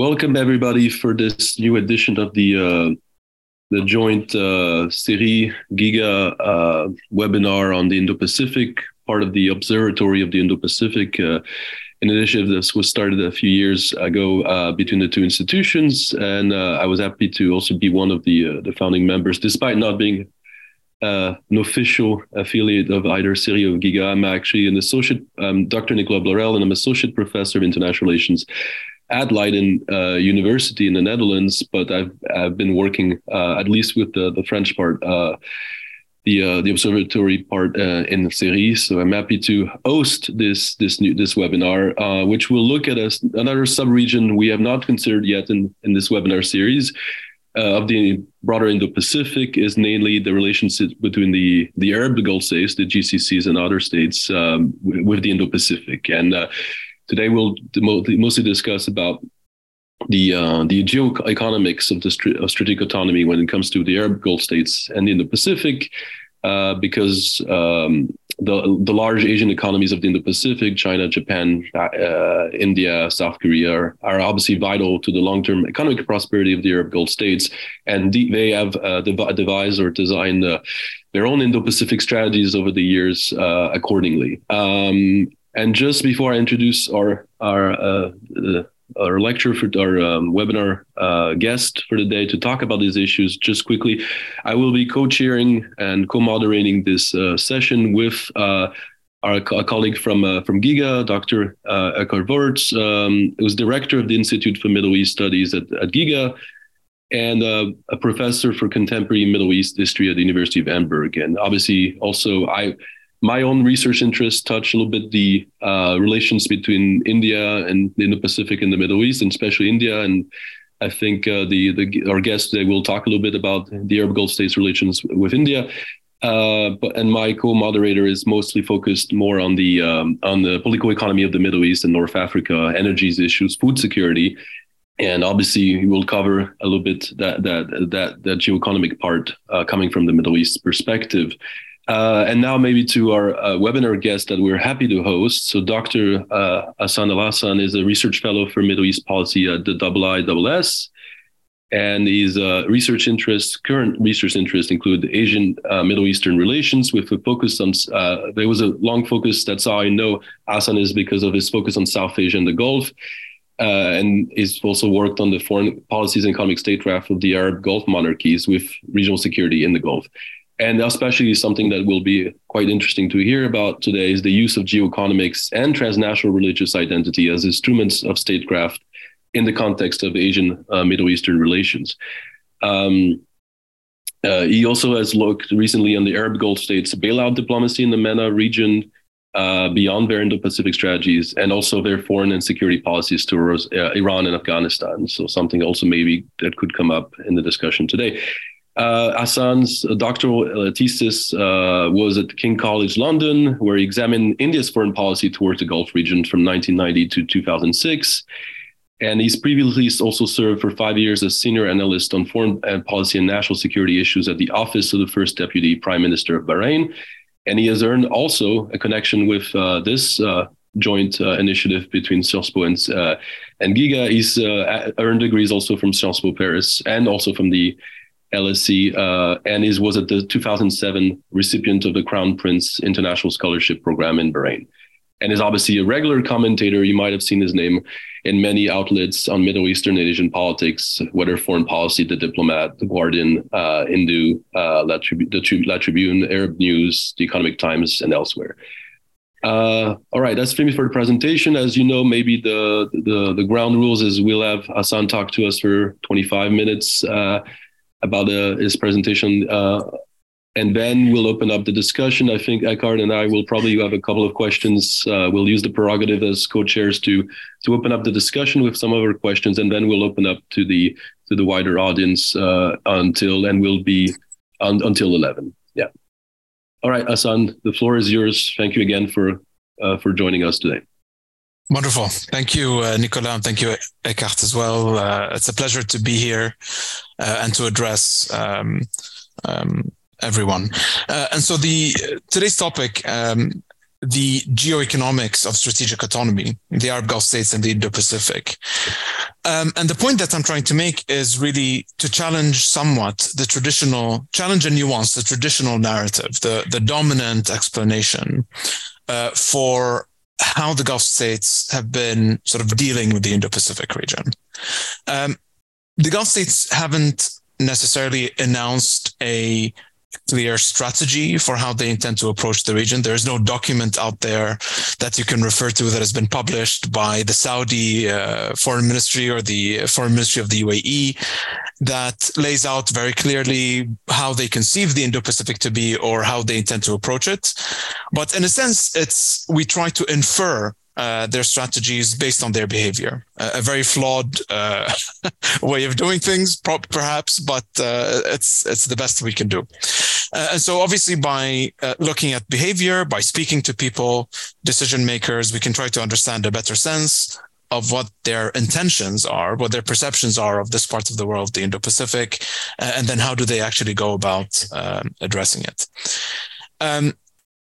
Welcome everybody for this new edition of the uh, the joint uh, CERI Giga uh, webinar on the Indo-Pacific, part of the Observatory of the Indo-Pacific. Uh, an initiative that was started a few years ago uh, between the two institutions, and uh, I was happy to also be one of the uh, the founding members, despite not being uh, an official affiliate of either CERI or Giga. I'm actually an associate, Dr. Nicolas Blarel, and I'm associate professor of international relations at Leiden uh, University in the Netherlands, but I've I've been working uh, at least with the the French part, uh, the uh, the observatory part uh, in the series. So I'm happy to host this this new this webinar, uh, which will look at a, another subregion we have not considered yet in in this webinar series. of the broader Indo-Pacific is namely the relationship between the the Arab Gulf states, the GCCs, and other states um, with the Indo-Pacific, and Today we'll mostly discuss about the uh, the geoeconomics of the of strategic autonomy when it comes to the Arab Gulf states and in the Pacific, uh, because um, the the large Asian economies of the Indo-Pacific, China, Japan, uh, India, South Korea, are, are, obviously vital to the long-term economic prosperity of the Arab Gulf states, and they have uh, devised or designed uh, their own Indo-Pacific strategies over the years uh, accordingly. Um, and just before I introduce our our uh, our lecture for our um, webinar uh, guest for the day to talk about these issues, just quickly, I will be co-chairing and co-moderating this uh, session with uh, our co- colleague from uh, from Giga, Dr. Uh, Eckart Woertz, um, who's director of the Institute for Middle East Studies at, at Giga, and uh, a professor for contemporary Middle East history at the University of Hamburg. And obviously, also I my own research interests touch a little bit the uh, relations between India and the Indo-Pacific and the Middle East, and especially India. And I think uh, the, the our guest today will talk a little bit about the Arab Gulf states' relations with India. Uh, but and my co-moderator is mostly focused more on the um, on the political economy of the Middle East and North Africa, energies issues, food security, and obviously we'll cover a little bit that that that that geoeconomic part uh, coming from the Middle East perspective. Uh, and now maybe to our uh, webinar guest that we're happy to host. So Dr. Uh, Hasan Alhasan is a research fellow for Middle East policy at the IISS. And his uh, research interests, current research interests include Asian uh, Middle Eastern relations with a focus on, uh, there was a long focus, that's how I know Hasan is because of his focus on South Asia and the Gulf. and he's also worked on the foreign policies and economic statecraft of the Arab Gulf monarchies with regional security in the Gulf. And especially something that will be quite interesting to hear about today is the use of geoeconomics and transnational religious identity as instruments of statecraft in the context of Asian uh, Middle Eastern relations. Um, uh, he also has looked recently on the Arab Gulf states' bailout diplomacy in the MENA region, uh, beyond their Indo-Pacific strategies, and also their foreign and security policies towards uh, Iran and Afghanistan. So something also maybe that could come up in the discussion today. Uh, Hasan's doctoral uh, thesis uh, was at King College London, where he examined India's foreign policy towards the Gulf region from 1990 to 2006. And he's previously also served for five years as senior analyst on foreign policy and national security issues at the Office of the First Deputy Prime Minister of Bahrain. And he has earned also a connection with uh, this uh, joint uh, initiative between Sciences Po and, and Giga. He's earned degrees also from Sciences Po Paris and also from the LSE, uh, and is was at the 2007 recipient of the Crown Prince International Scholarship Program in Bahrain, and is obviously a regular commentator. You might have seen his name in many outlets on Middle Eastern and Asian politics, whether foreign policy, The Diplomat, The Guardian, uh, Hindu, uh, La, Tribu- the La Tribune, Arab News, The Economic Times, and elsewhere. Uh, all right, that's me for the presentation. As you know, maybe the, the the ground rules is we'll have Hasan talk to us for 25 minutes. Uh, about uh, his presentation. Uh, and then we'll open up the discussion. I think Eckart and I will probably have a couple of questions. Uh, we'll use the prerogative as co-chairs to to open up the discussion with some of our questions, and then we'll open up to the to the wider audience uh, until and we'll be un, until eleven. Yeah. All right, Hasan, the floor is yours. Thank you again for uh, for joining us today. Wonderful. Thank you, uh, Nicolas, and thank you, Eckart, as well. Uh, it's a pleasure to be here uh, and to address um, um, everyone. Uh, and so the today's topic um, the geoeconomics of strategic autonomy in the Arab Gulf states and the Indo-Pacific. Um, and the point that I'm trying to make is really to challenge somewhat the traditional, challenge and nuance the traditional narrative, the, the dominant explanation uh, for how the Gulf states have been sort of dealing with the Indo-Pacific region. Um, the Gulf states haven't necessarily announced a clear strategy for how they intend to approach the region. There is no document out there that you can refer to that has been published by the Saudi uh, foreign ministry or the foreign ministry of the UAE that lays out very clearly how they conceive the Indo-Pacific to be or how they intend to approach it. But in a sense, it's we try to infer uh, their strategies based on their behavior. Uh, a very flawed uh, way of doing things, perhaps, but uh, it's it's the best we can do. Uh, and so, obviously, by looking at behavior, by speaking to people, decision makers, we can try to understand a better sense of what their intentions are, what their perceptions are of this part of the world, the Indo-Pacific, and then how do they actually go about um, addressing it. Um,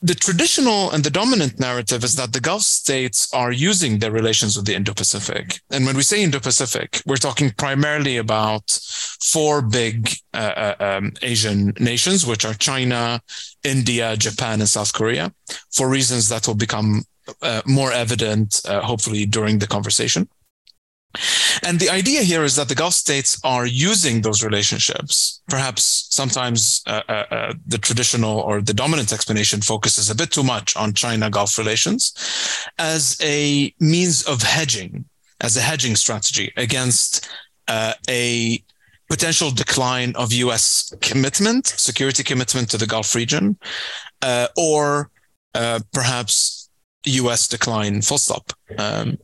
the traditional and the dominant narrative is that the Gulf states are using their relations with the Indo Pacific. And when we say Indo Pacific, we're talking primarily about four big uh, uh, um, Asian nations, which are China, India, Japan, and South Korea, for reasons that will become uh, more evident, uh, hopefully, during the conversation. And the idea here is that the Gulf states are using those relationships. Perhaps sometimes uh, uh, uh, the traditional or the dominant explanation focuses a bit too much on China Gulf relations as a means of hedging, as a hedging strategy against uh, a potential decline of US commitment, security commitment to the Gulf region, uh, or uh, perhaps US decline full stop. Um,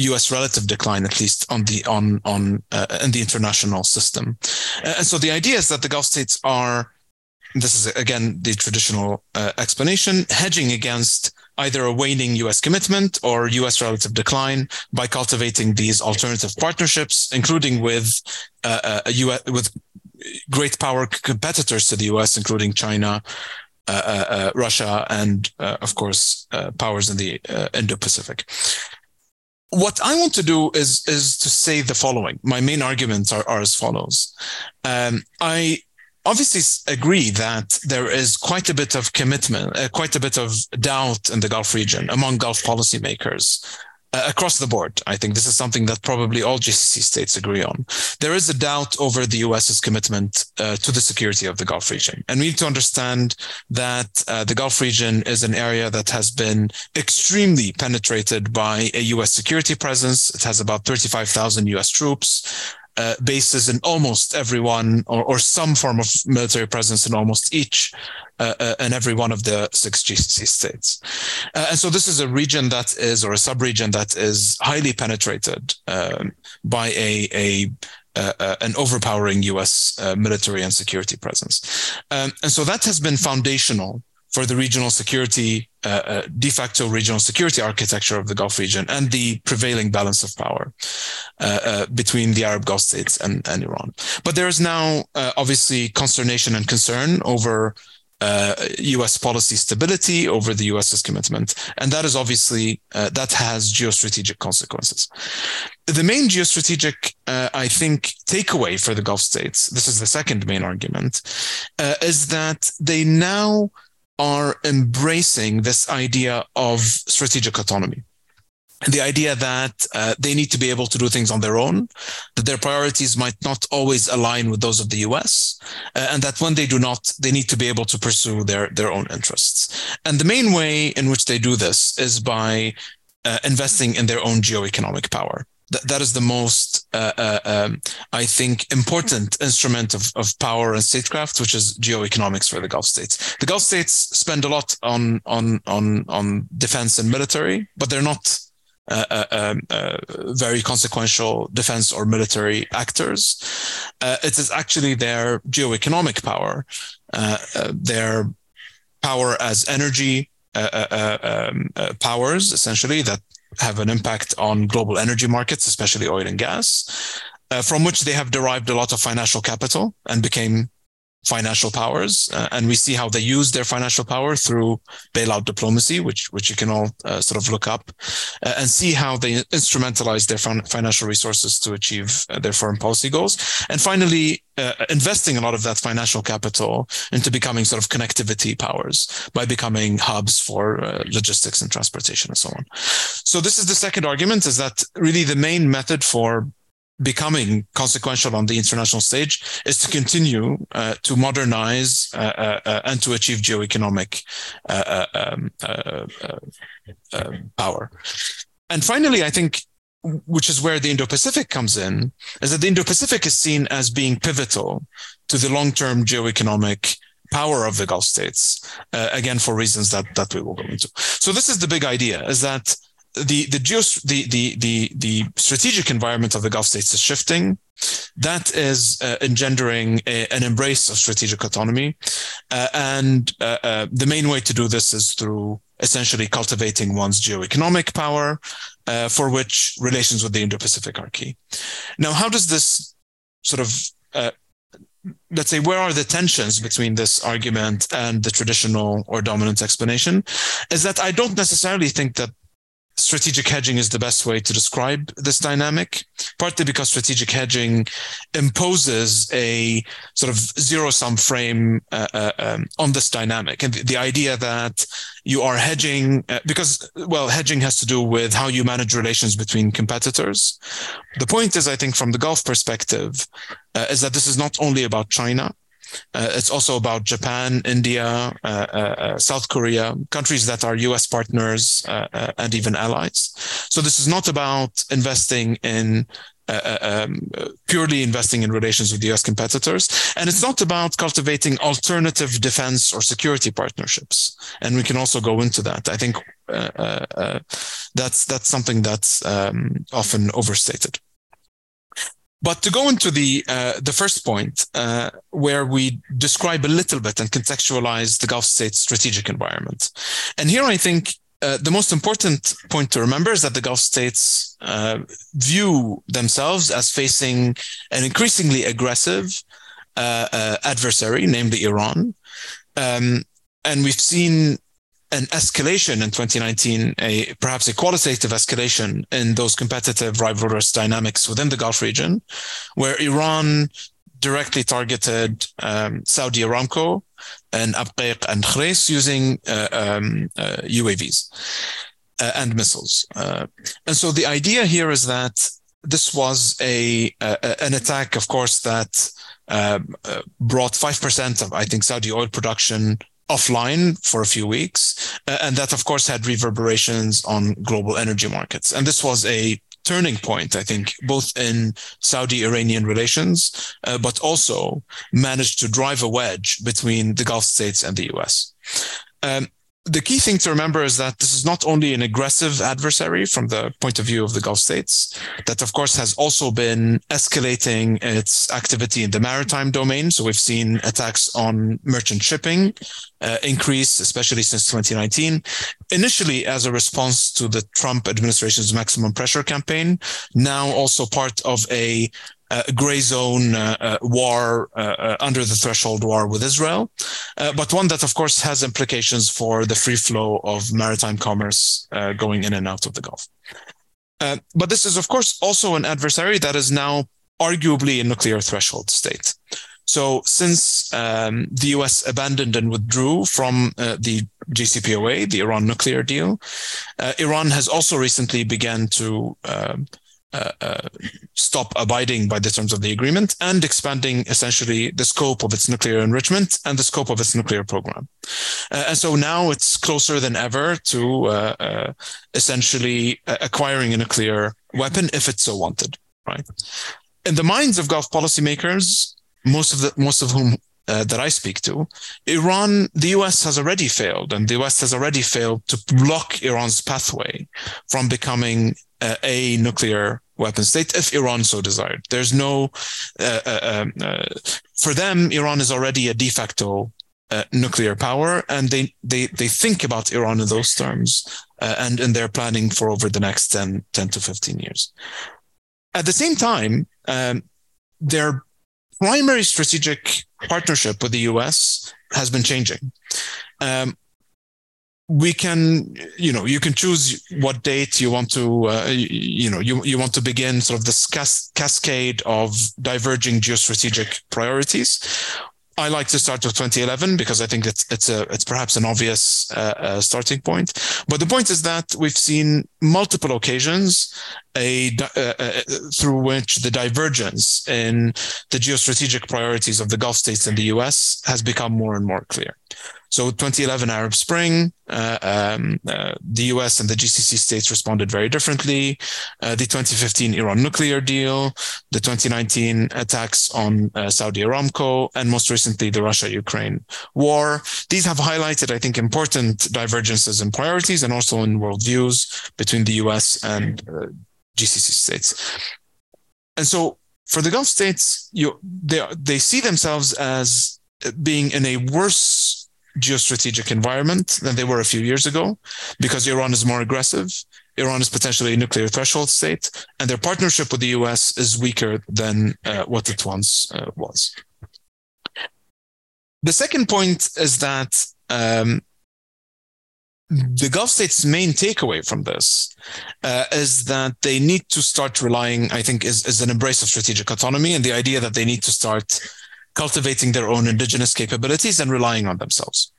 U.S. relative decline, at least on the on on uh, in the international system. Uh, and so the idea is that the Gulf states are, this is again the traditional uh, explanation, hedging against either a waning U.S. commitment or U.S. relative decline by cultivating these alternative partnerships, including with uh, US, uh, with great power competitors to the U.S., including China. Uh, Russia and, of course, powers in the Indo-Pacific what I want to do is is to say the following. My main arguments are, are as follows. Um, I obviously agree that there is quite a bit of commitment, uh, quite a bit of doubt in the Gulf region among Gulf policymakers uh, across the board. I think this is something that probably all GCC states agree on. There is a doubt over the US's commitment uh, to the security of the Gulf region. And we need to understand that uh, the Gulf region is an area that has been extremely penetrated by a US security presence. It has about 35,000 US troops. Uh, bases in almost everyone or, or some form of military presence in almost each uh, uh, in every one of the six GCC states. Uh, and so this is a region that is, or a sub-region that is highly penetrated um, by a, a uh, uh, an overpowering US uh, military and security presence. Um, and so that has been foundational for the regional security, de facto regional security architecture of the Gulf region and the prevailing balance of power between the Arab Gulf states and, and Iran. But there is now obviously consternation and concern over uh, U.S. policy stability over the U.S.'s commitment, and that is obviously uh, that has geostrategic consequences. The main geostrategic, uh, I think, takeaway for the Gulf states, this is the second main argument, uh, is that they now are embracing this idea of strategic autonomy the idea that uh, they need to be able to do things on their own, that their priorities might not always align with those of the US, uh, and that when they do not, they need to be able to pursue their, their own interests. And the main way in which they do this is by uh, investing in their own geoeconomic power. Th- that is the most, uh, uh, um, I think, important instrument of, of power and statecraft, which is geoeconomics for the Gulf states. The Gulf states spend a lot on on on on defense and military, but they're not uh, uh, um, uh, very consequential defense or military actors. Uh, it is actually their geoeconomic power, uh, uh, their power as energy um, powers, essentially, that have an impact on global energy markets, especially oil and gas, uh, from which they have derived a lot of financial capital and became financial powers, uh, and we see how they use their financial power through bailout diplomacy, which which you can all uh, sort of look up, uh, and see how they instrumentalize their fin- financial resources to achieve uh, their foreign policy goals. And finally, uh, investing a lot of that financial capital into becoming sort of connectivity powers by becoming hubs for uh, logistics and transportation and so on. So this is the second argument: is that really the main method for becoming consequential on the international stage is to continue uh, to modernize uh, uh, uh and to achieve geoeconomic uh, uh, um, power. And finally, I think, which is where the Indo-Pacific comes in, is that the Indo-Pacific is seen as being pivotal to the long-term geoeconomic power of the Gulf states. again, for reasons that that we will go into. So this is the big idea: is that the the, geos, the the the the strategic environment of the Gulf states is shifting. That is uh, engendering a, an embrace of strategic autonomy, uh, and uh, uh the main way to do this is through essentially cultivating one's geoeconomic power, uh, for which relations with the Indo-Pacific are key. Now, how does this sort of uh, let's say where are the tensions between this argument and the traditional or dominant explanation is that i don't necessarily think that strategic hedging is the best way to describe this dynamic, partly because strategic hedging imposes a sort of zero sum frame uh, uh, um, on this dynamic. And the, idea that you are hedging, uh, because, well, hedging has to do with how you manage relations between competitors. The point is, I think, from the Gulf perspective, uh, is that this is not only about China. Uh, it's also about Japan, India, uh, uh, uh South Korea, countries that are US partners uh, uh, and even allies. So this is not about investing in um, purely investing in relations with US competitors. And it's not about cultivating alternative defense or security partnerships. And we can also go into that. I think that's that's something that's um, often overstated. But to go into the uh, the first point, uh, where we describe a little bit and contextualize the Gulf states' strategic environment, and here I think uh, the most important point to remember is that the Gulf states uh, view themselves as facing an increasingly aggressive uh, uh, adversary, namely Iran, um, and we've seen an escalation in 2019, a perhaps a qualitative escalation in those competitive rivalrous dynamics within the Gulf region, where Iran directly targeted um, Saudi Aramco and Abqaiq and Khurais using uh, um, uh, UAVs uh, and missiles. Uh, and so the idea here is that this was a, an attack, of course, that um, uh, brought 5% of, I think, Saudi oil production offline for a few weeks. Uh, and that, of course, had reverberations on global energy markets. And this was a turning point, I think, both in Saudi Iranian relations, uh, but also managed to drive a wedge between the Gulf states and the US. Um, the key thing to remember is that this is not only an aggressive adversary from the point of view of the Gulf states, that of course has also been escalating its activity in the maritime domain. So we've seen attacks on merchant shipping uh, increase, especially since 2019. Initially, as a response to the Trump administration's maximum pressure campaign, now also part of a uh, gray zone uh, uh, war uh, under the threshold war with Israel, but one that, of course, has implications for the free flow of maritime commerce going in and out of the Gulf. but this is, of course, also an adversary that is now arguably a nuclear threshold state. So, since um, the US abandoned and withdrew from uh, the JCPOA, the Iran nuclear deal, uh, Iran has also recently began to um, uh, uh, stop abiding by the terms of the agreement and expanding essentially the scope of its nuclear enrichment and the scope of its nuclear program. Uh, and so now it's closer than ever to uh, uh, essentially acquiring a nuclear weapon if it so wanted, right? In the minds of Gulf policymakers, most of the most of whom uh, that I speak to, Iran, the US has already failed, and the US has already failed to block Iran's pathway from becoming uh, a nuclear weapon state if Iran so desired. There's no, uh, uh, um, uh for them, Iran is already a de facto uh, nuclear power, and they, they, they think about Iran in those terms, uh, and in their planning for over the next 10, 10 to 15 years. At the same time, um, they're primary strategic partnership with the US has been changing. Um, we can you know you can choose what date you want to uh, you, know you, you want to begin sort of this cas- cascade of diverging geostrategic priorities I like to start with 2011 because I think it's it's a it's perhaps an obvious uh, uh, starting point. But the point is that we've seen multiple occasions a uh, uh, through which the divergence in the geostrategic priorities of the Gulf states and the U.S. has become more and more clear. So 2011 Arab Spring, uh, um, uh, the US and the GCC states responded very differently. Uh, the 2015 Iran nuclear deal, the 2019 attacks on uh, Saudi Aramco, and most recently the Russia-Ukraine war. These have highlighted, I think, important divergences in priorities and also in worldviews between the US and GCC states. And so for the Gulf states, you, they, they see themselves as being in a worse geostrategic environment than they were a few years ago because Iran is more aggressive. Iran is potentially a nuclear threshold state, and their partnership with the US is weaker than uh, what it once uh, was. The second point is that um, the Gulf states' main takeaway from this uh, is that they need to start relying, I think, is, is an embrace of strategic autonomy and the idea that they need to start cultivating their own indigenous capabilities and relying on themselves.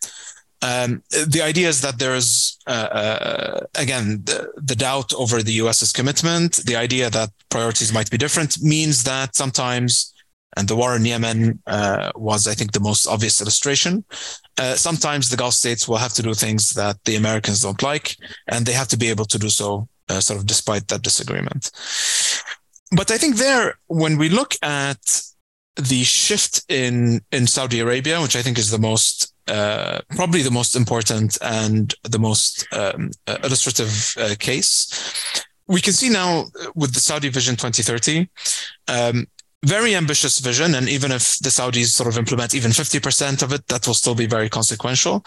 Um, the idea is that there's uh, uh, again the, the, doubt over the US's commitment. The idea that priorities might be different means that sometimes, and the war in Yemen uh, was, I think, the most obvious illustration. Uh, sometimes the Gulf states will have to do things that the Americans don't like, and they have to be able to do so, uh, sort of despite that disagreement. But I think there, when we look at the shift in in Saudi Arabia, which I think is the most uh, probably the most important and the most um, uh, illustrative uh, case. We can see now with the Saudi Vision 2030, um, very ambitious vision. And even if the Saudis sort of implement even 50% of it, that will still be very consequential.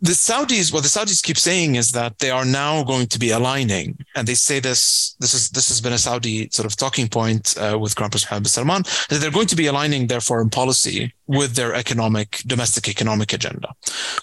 The Saudis, what the Saudis keep saying is that they are now going to be aligning. And they say this, this is, this has been a Saudi sort of talking point uh, with Crown Prince Mohammed Salman, that they're going to be aligning their foreign policy with their economic, domestic economic agenda.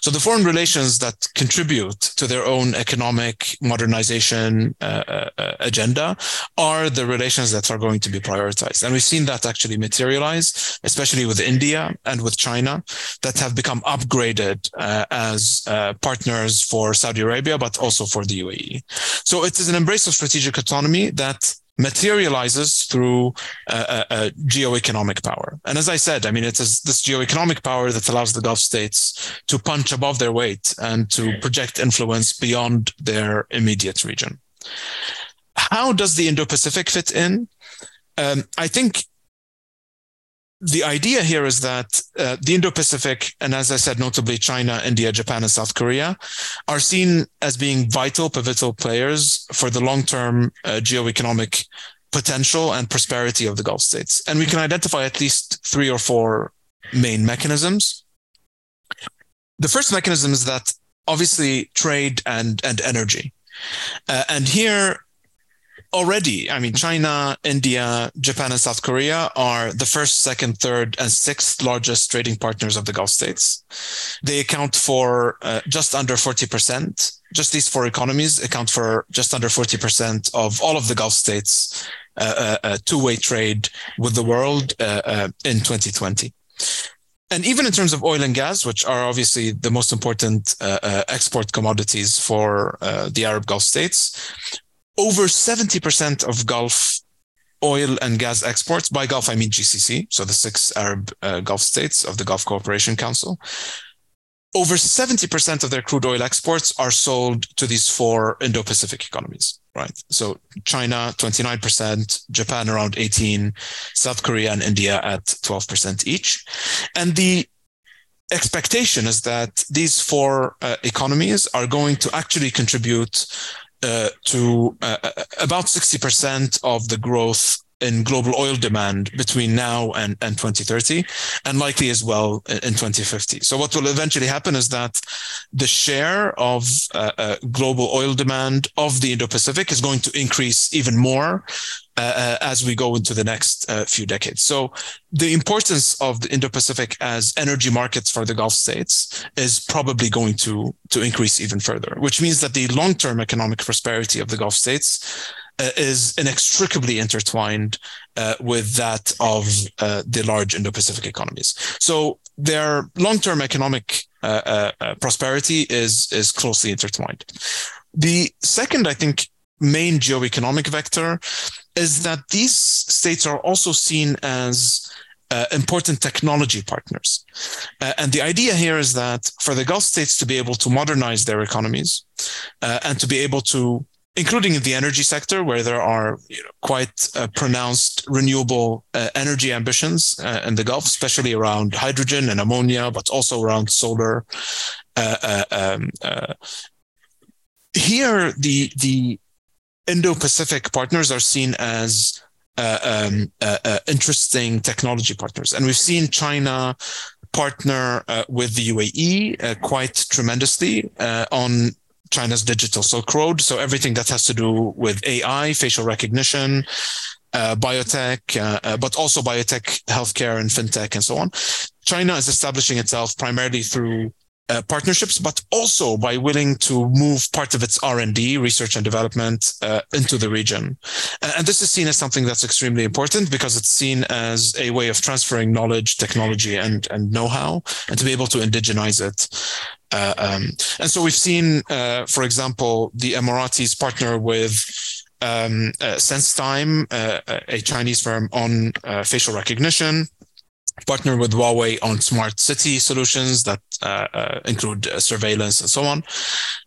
So the foreign relations that contribute to their own economic modernization uh, uh, agenda are the relations that are going to be prioritized. And we've seen that actually materialize, especially with India and with China, that have become upgraded uh, as uh, partners for Saudi Arabia, but also for the UAE. So it is an embrace of strategic autonomy that materializes through uh, uh, geo-economic power. And as I said, I mean, it is this geo-economic power that allows the Gulf states to punch above their weight and to project influence beyond their immediate region. How does the Indo-Pacific fit in? Um, I think the idea here is that uh, the Indo-Pacific, and as I said, notably China, India, Japan, and South Korea, are seen as being vital, pivotal players for the long-term uh, geo-economic potential and prosperity of the Gulf states. And we can identify at least three or four main mechanisms. The first mechanism is that obviously trade and and energy, uh, and here already, I mean, China, India, Japan, and South Korea are the first, second, third, and sixth largest trading partners of the Gulf states. They account for uh, just under 40%. Just these four economies account for just under 40% of all of the Gulf states' uh, uh, uh two-way trade with the world uh, uh, in 2020 and even in terms of oil and gas, which are obviously the most important uh, uh, export commodities for uh, the Arab Gulf states, over 70% of Gulf oil and gas exports, by Gulf, I mean GCC, so the six Arab uh, Gulf states of the Gulf Cooperation Council, over 70% of their crude oil exports are sold to these four Indo-Pacific economies, right? So China, 29%, Japan around 18, South Korea and India at 12% each. And the expectation is that these four uh, economies are going to actually contribute to uh, uh about 60% of the growth in global oil demand between now and, and 2030, and likely as well in 2050. So, what will eventually happen is that the share of uh, uh, global oil demand of the Indo Pacific is going to increase even more uh, uh, as we go into the next uh, few decades. So the importance of the Indo-Pacific as energy markets for the Gulf states is probably going to to increase even further, which means that the long-term economic prosperity of the Gulf states uh, is inextricably intertwined uh, with that of uh, the large Indo-Pacific economies. So their long-term economic prosperity is is closely intertwined. The second, I think, main geoeconomic vector is that these states are also seen as uh, important technology partners. Uh, and the idea here is that for the Gulf states to be able to modernize their economies uh, and to be able to, including in the energy sector, where there are you know, quite uh, pronounced renewable uh, energy ambitions uh, in the Gulf, especially around hydrogen and ammonia, but also around solar. Um, here, the the Indo-Pacific partners are seen as uh, um, uh, uh, interesting technology partners, and we've seen China partner uh, with the UAE uh, quite tremendously uh, on China's digital Silk Road. So everything that has to do with AI, facial recognition. biotech, but also biotech, healthcare, and fintech, and so on. China is establishing itself primarily through uh, partnerships, but also by willing to move part of its R&D, research and development, uh, into the region. And this is seen as something that's extremely important because it's seen as a way of transferring knowledge, technology, and, and know-how, and to be able to indigenize it. Uh, um, and so we've seen, uh, for example, the Emiratis partner with um, uh, SenseTime, uh, a Chinese firm on facial recognition partner with Huawei on smart city solutions that uh, uh, include uh, surveillance and so on.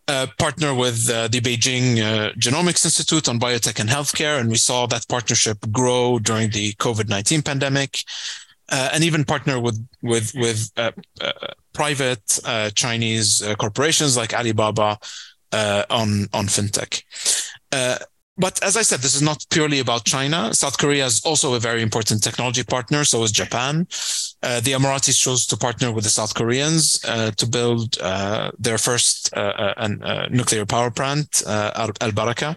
Uh, partner with uh, the Beijing uh, Genomics Institute on biotech and healthcare, and we saw that partnership grow during the COVID nineteen pandemic. Uh, and even partner with with with uh, uh, private Chinese corporations like Alibaba on on fintech. But as I said, this is not purely about China. South Korea is also a very important technology partner. So is Japan. Uh, the Emiratis chose to partner with the South Koreans uh, to build uh, their first uh, uh, uh, nuclear power plant, Al Barakah.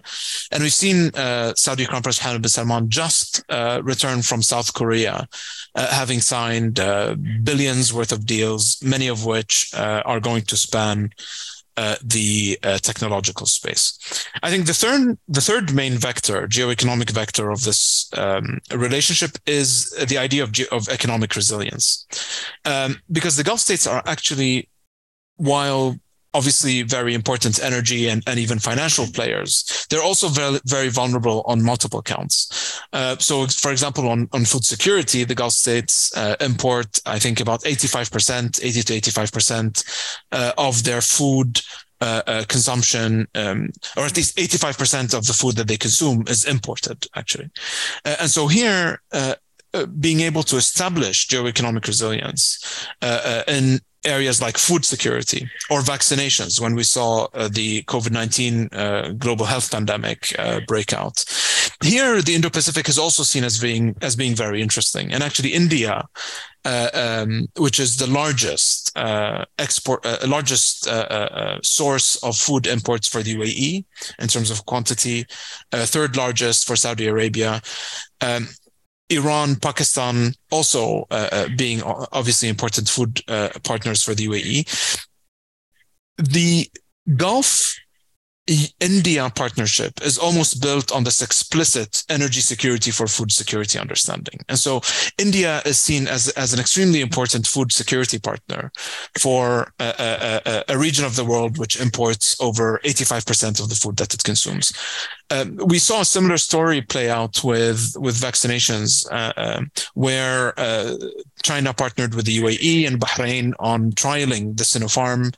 And we've seen Saudi Crown Prince Mohammed bin Salman just return from South Korea, having signed billions worth of deals, many of which are going to span uh, the uh, technological space. I think the third the third main vector, geoeconomic vector of this um, relationship is the idea of, ge- of economic resilience, um, because the Gulf states are actually, while obviously very important energy and, and even financial players. They're also very, very vulnerable on multiple counts. Uh, so, for example, on, on food security, the Gulf states uh, import, I think, about 85%, 80 to 85% uh, of their food. Uh, uh, consumption, um, or at least 85% of the food that they consume is imported, actually. Uh, and so here, being able to establish geoeconomic resilience in areas like food security or vaccinations when we saw uh, the COVID-19 uh, global health pandemic uh, breakout. Here, the Indo-Pacific is also seen as being as being very interesting. And actually, India, uh, um, which is the largest uh, export, uh, largest source of food imports for the UAE in terms of quantity, third largest for Saudi Arabia, um, Iran, Pakistan also uh, uh being obviously important food uh, partners for the UAE. The Gulf India partnership is almost built on this explicit energy security for food security understanding. And so India is seen as, as an extremely important food security partner for a, a, a region of the world which imports over 85% of the food that it consumes. Um, we saw a similar story play out with, with vaccinations, uh, uh, where uh, China partnered with the UAE and Bahrain on trialing the Sinopharm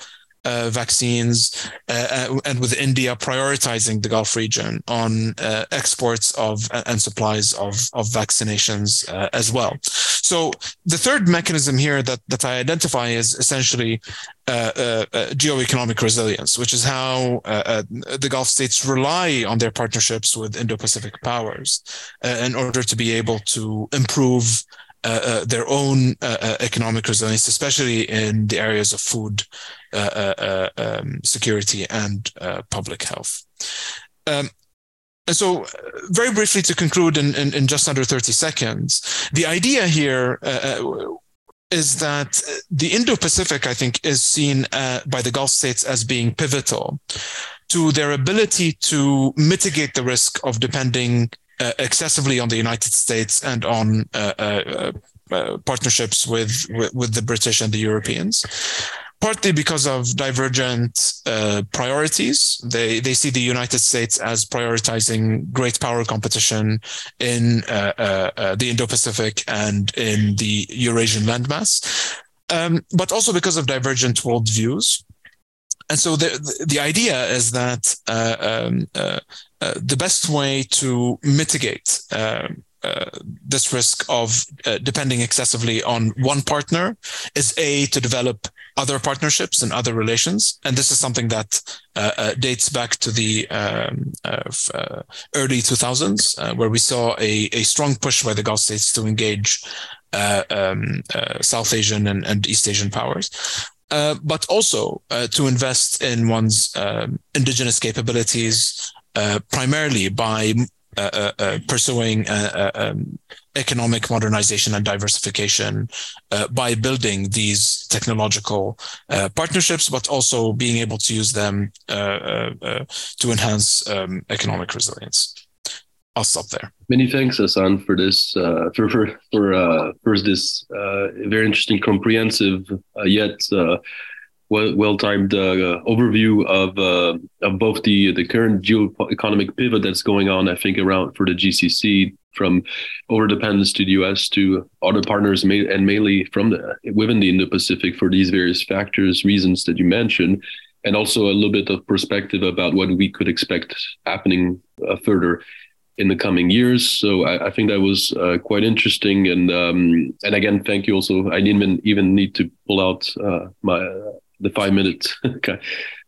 uh, vaccines, uh, uh, and with India prioritizing the Gulf region on uh, exports of and supplies of, of vaccinations uh, as well. So the third mechanism here that, that I identify is essentially uh, uh, uh, geoeconomic resilience, which is how uh, uh, the Gulf states rely on their partnerships with Indo-Pacific powers uh, in order to be able to improve their own economic resilience, especially in the areas of food um, security and public health. Um, and so, uh, very briefly to conclude in, in, in, just under 30 seconds, the idea here uh, uh is that the Indo Pacific, I think, is seen uh, by the Gulf states as being pivotal to their ability to mitigate the risk of depending uh, excessively on the United States and on uh, partnerships with, with, with the British and the Europeans partly because of divergent uh, priorities. They they see the United States as prioritizing great power competition in uh, uh, uh the Indo-Pacific and in the Eurasian landmass, um, but also because of divergent worldviews. And so the the idea is that uh, um, uh, the best way to mitigate uh, this risk of uh, depending excessively on one partner is a to develop other partnerships and other relations. And this is something that uh, uh dates back to the um, uh, early 2000s where we saw a, a strong push by the gulf states to engage um, south asian and, and, east asian powers. But also to invest in one's um, indigenous capabilities primarily by uh, uh, uh, pursuing um, economic modernization and diversification by building these technological partnerships, but also being able to use them to enhance um, economic resilience. I'll stop there. Many thanks, Hasan, for this uh, for for for, uh, for this uh, very interesting, comprehensive, yet well well timed uh, overview of uh, of both the the current geoeconomic pivot that's going on. I think around for the GCC from over dependence to the U.S. to other partners, and mainly from the within the Indo-Pacific for these various factors, reasons that you mentioned, and also a little bit of perspective about what we could expect happening uh, further in the coming years. So I, I think that was uh, quite interesting. And um, and again, thank you also. I didn't even need to pull out uh, my the five minute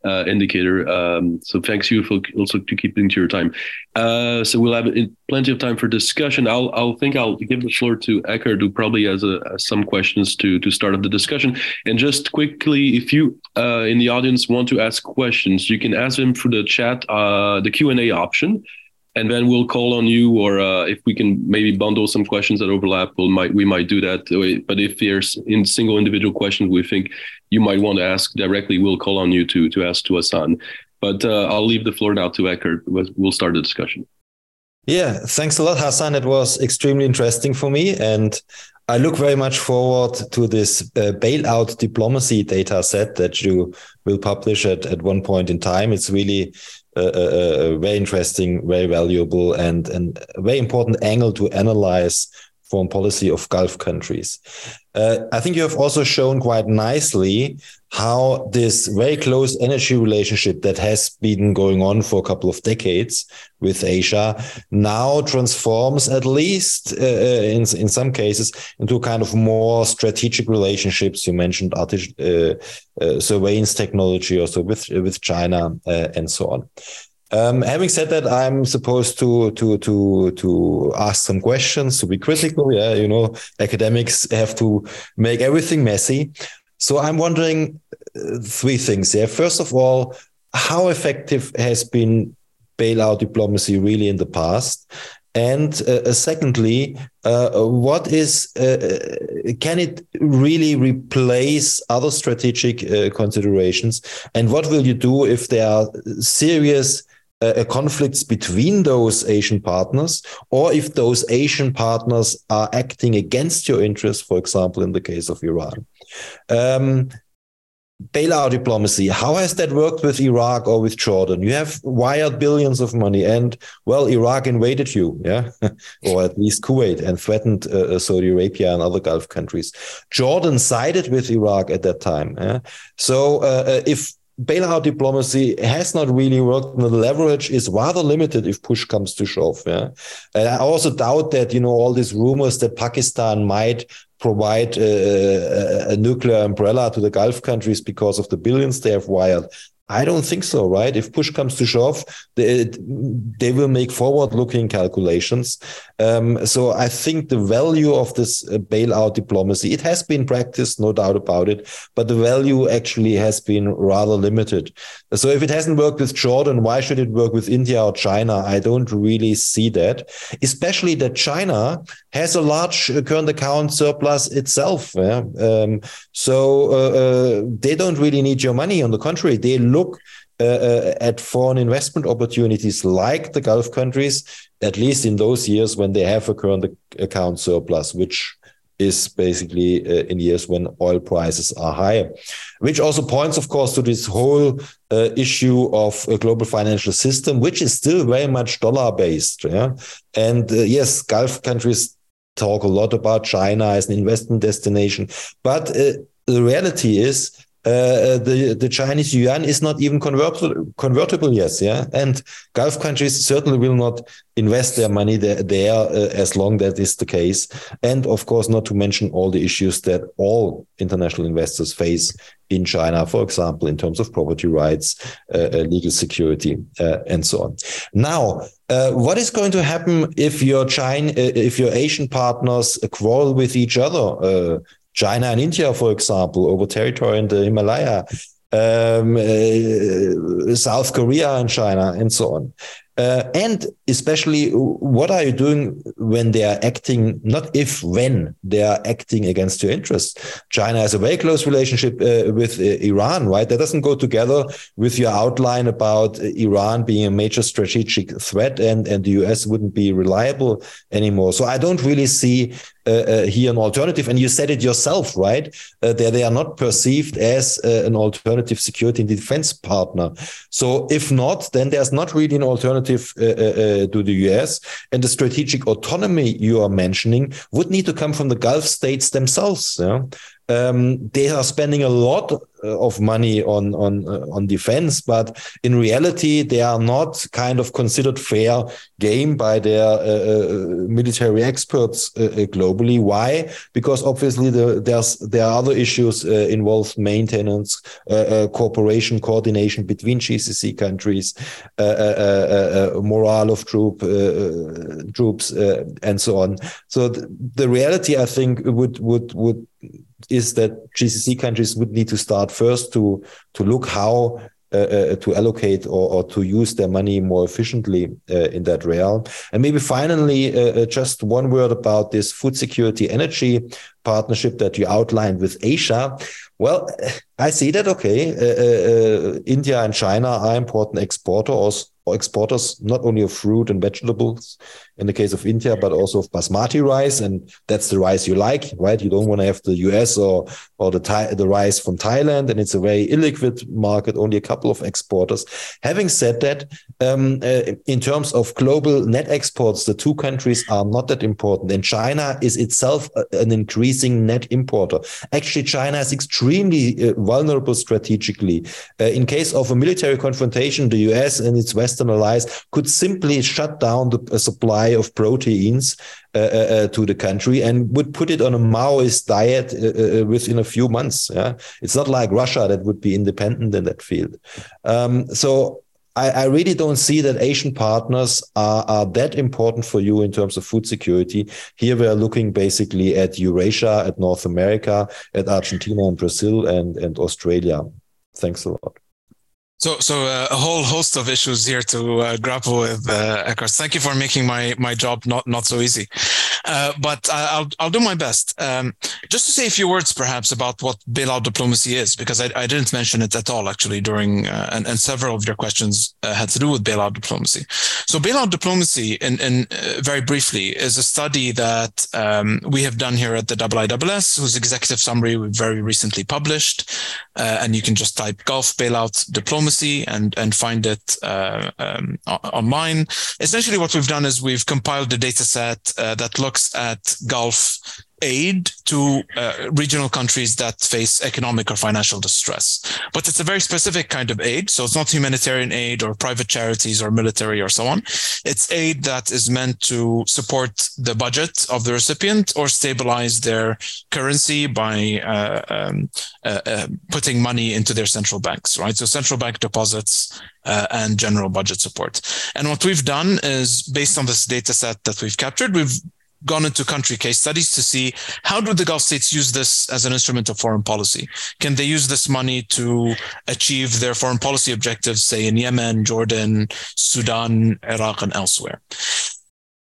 uh, indicator. Um, so thanks you for also to keeping to your time. Uh, so we'll have plenty of time for discussion. I'll I'll think I'll give the floor to Eckart, who probably has a, some questions to to start up the discussion. And just quickly, if you uh, in the audience want to ask questions, you can ask them through the chat, uh, the Q and A option and then we'll call on you or uh, if we can maybe bundle some questions that overlap we'll might we might do that. But if there's in single individual questions we think you might want to ask directly we'll call on you to to ask to Hasan. But uh, I'll leave the floor now to Eckart we'll start the discussion. Yeah thanks a lot Hasan. It was extremely interesting for me and I look very much forward to this uh, bailout diplomacy data set that you will publish at, at one point in time. It's really a, a, very interesting, very valuable, and, and a very important angle to analyze foreign policy of Gulf countries. Uh, I think you have also shown quite nicely how this very close energy relationship that has been going on for a couple of decades with Asia now transforms, at least uh, uh in, in some cases, into kind of more strategic relationships. You mentioned artificial uh, uh, surveillance technology also with, with China uh, and so on. Um, having said that, I'm supposed to to to to ask some questions to be critical. Yeah, you know, academics have to make everything messy. So I'm wondering uh, three things here. First of all, how effective has been bailout diplomacy really in the past? And uh, uh secondly, uh, what is uh, uh, can it really replace other strategic considerations? And what will you do if there are serious uh, conflicts between those Asian partners, or if those Asian partners are acting against your interests, for example, in the case of Iran. Um, bailout diplomacy, how has that worked with Iraq or with Jordan? You have wired billions of money, and well, Iraq invaded you, yeah, or at least Kuwait, and threatened uh, uh, Saudi Arabia and other Gulf countries. Jordan sided with Iraq at that time. Yeah? So uh, uh if bailout diplomacy has not really worked. The leverage is rather limited if push comes to shove. Yeah, and I also doubt that you know all these rumors that Pakistan might provide a, a, nuclear umbrella to the Gulf countries because of the billions they have wired. I don't think so, right? If push comes to shove, they, they will make forward looking calculations. Um, so I think the value of this uh, bailout diplomacy, it has been practiced, no doubt about it, but the value actually has been rather limited. So if it hasn't worked with Jordan, why should it work with India or China? I don't really see that, especially that China has a large current account surplus itself. Yeah? Um, so uh, uh, they don't really need your money. On the contrary, they look uh, uh, at foreign investment opportunities like the Gulf countries, at least in those years when they have a current account surplus, which is basically uh, in years when oil prices are higher, which also points, of course, to this whole uh, issue of a global financial system, which is still very much dollar based. Yeah? And uh, yes, Gulf countries talk a lot about China as an investment destination, but uh, the reality is uh, uh, the the Chinese yuan is not even convertible convertible yet, yeah. And Gulf countries certainly will not invest their money there, there uh, as long that is the case. And of course, not to mention all the issues that all international investors face in China, for example, in terms of property rights, uh, uh legal security, and so on. Now, what is going to happen if your China, if your Asian partners quarrel with each other? China and India, for example, over territory in the Himalaya, um, uh, South Korea and China, and so on. Uh, and especially, what are you doing when they are acting, not if, when they are acting against your interests? China has a very close relationship uh, with uh, Iran, right? That doesn't go together with your outline about Iran being a major strategic threat and, and the US wouldn't be reliable anymore. So I don't really see here an alternative. And you said it yourself, right? Uh, that they are not perceived as uh, an alternative security and defense partner. So if not, then there's not really an alternative uh, uh, to the US. And the strategic autonomy you are mentioning would need to come from the Gulf states themselves. Yeah? um, they are spending a lot uh, Uh, of money on on uh, on defense, but in reality, they are not kind of considered fair game by their uh, uh military experts uh, uh, globally. Why? Because obviously the, there's there are other issues uh, involved: maintenance, uh, cooperation, coordination between GCC countries, morale of troop troops, and so on. So th the reality, I think, would would would is that GCC countries would need to start first to to look how uh, uh, to allocate or, or, to use their money more efficiently uh, in that realm. And maybe finally, uh, uh, just one word about this food security energy partnership that you outlined with Asia. Well, I see that, okay, uh, India and China are important exporters exporters not only of fruit and vegetables in the case of India, but also of basmati rice, and that's the rice you like, right? You don't want to have the US or or the Thai, the rice from Thailand, and it's a very illiquid market. Only a couple of exporters. Having said that, um, uh, in terms of global net exports, the two countries are not that important, and China is itself an increasing net importer. Actually, China is extremely uh, vulnerable strategically. Uh, in case of a military confrontation, the US and its Western allies could simply shut down the supply supply of proteins uh, uh, uh, to the country and would put it on a Maoist diet uh, uh, within a few months. Yeah, it's not like Russia that would be independent in that field. Um, so I, I, really don't see that Asian partners are, are that important for you in terms of food security. Here we are looking basically at Eurasia, at North America, at Argentina and Brazil and, and Australia. Thanks a lot. So, so uh, a whole host of issues here to uh, grapple with, uh, Eckart. Thank you for making my my job not not so easy. Uh, but I'll I'll do my best. Um, just to say a few words, perhaps, about what bailout diplomacy is, because I, I didn't mention it at all actually during uh, and, and several of your questions uh, had to do with bailout diplomacy. So, bailout diplomacy, in, in uh, very briefly, is a study that um, we have done here at the IISS, whose executive summary we very recently published, uh, and you can just type Gulf bailout diplomacy and and find it uh, um, online. Essentially, what we've done is we've compiled a data set that looks looks at Gulf aid to uh, regional countries that face economic or financial distress. But it's a very specific kind of aid. So it's not humanitarian aid or private charities or military or so on. It's aid that is meant to support the budget of the recipient or stabilize their currency by uh, um, uh, uh putting money into their central banks, right? So central bank deposits uh, and general budget support. And what we've done is based on this data set that we've captured, we've gone into country case studies to see how do the Gulf states use this as an instrument of foreign policy? Can they use this money to achieve their foreign policy objectives, say in Yemen, Jordan, Sudan, Iraq, and elsewhere?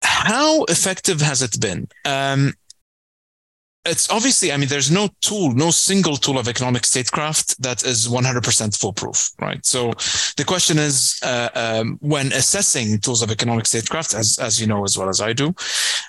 How effective has it been? Um, it's obviously, I mean, there's no tool, no single tool of economic statecraft that is 100% foolproof, right? So the question is, uh, um, when assessing tools of economic statecraft, as, as you know as well as I do,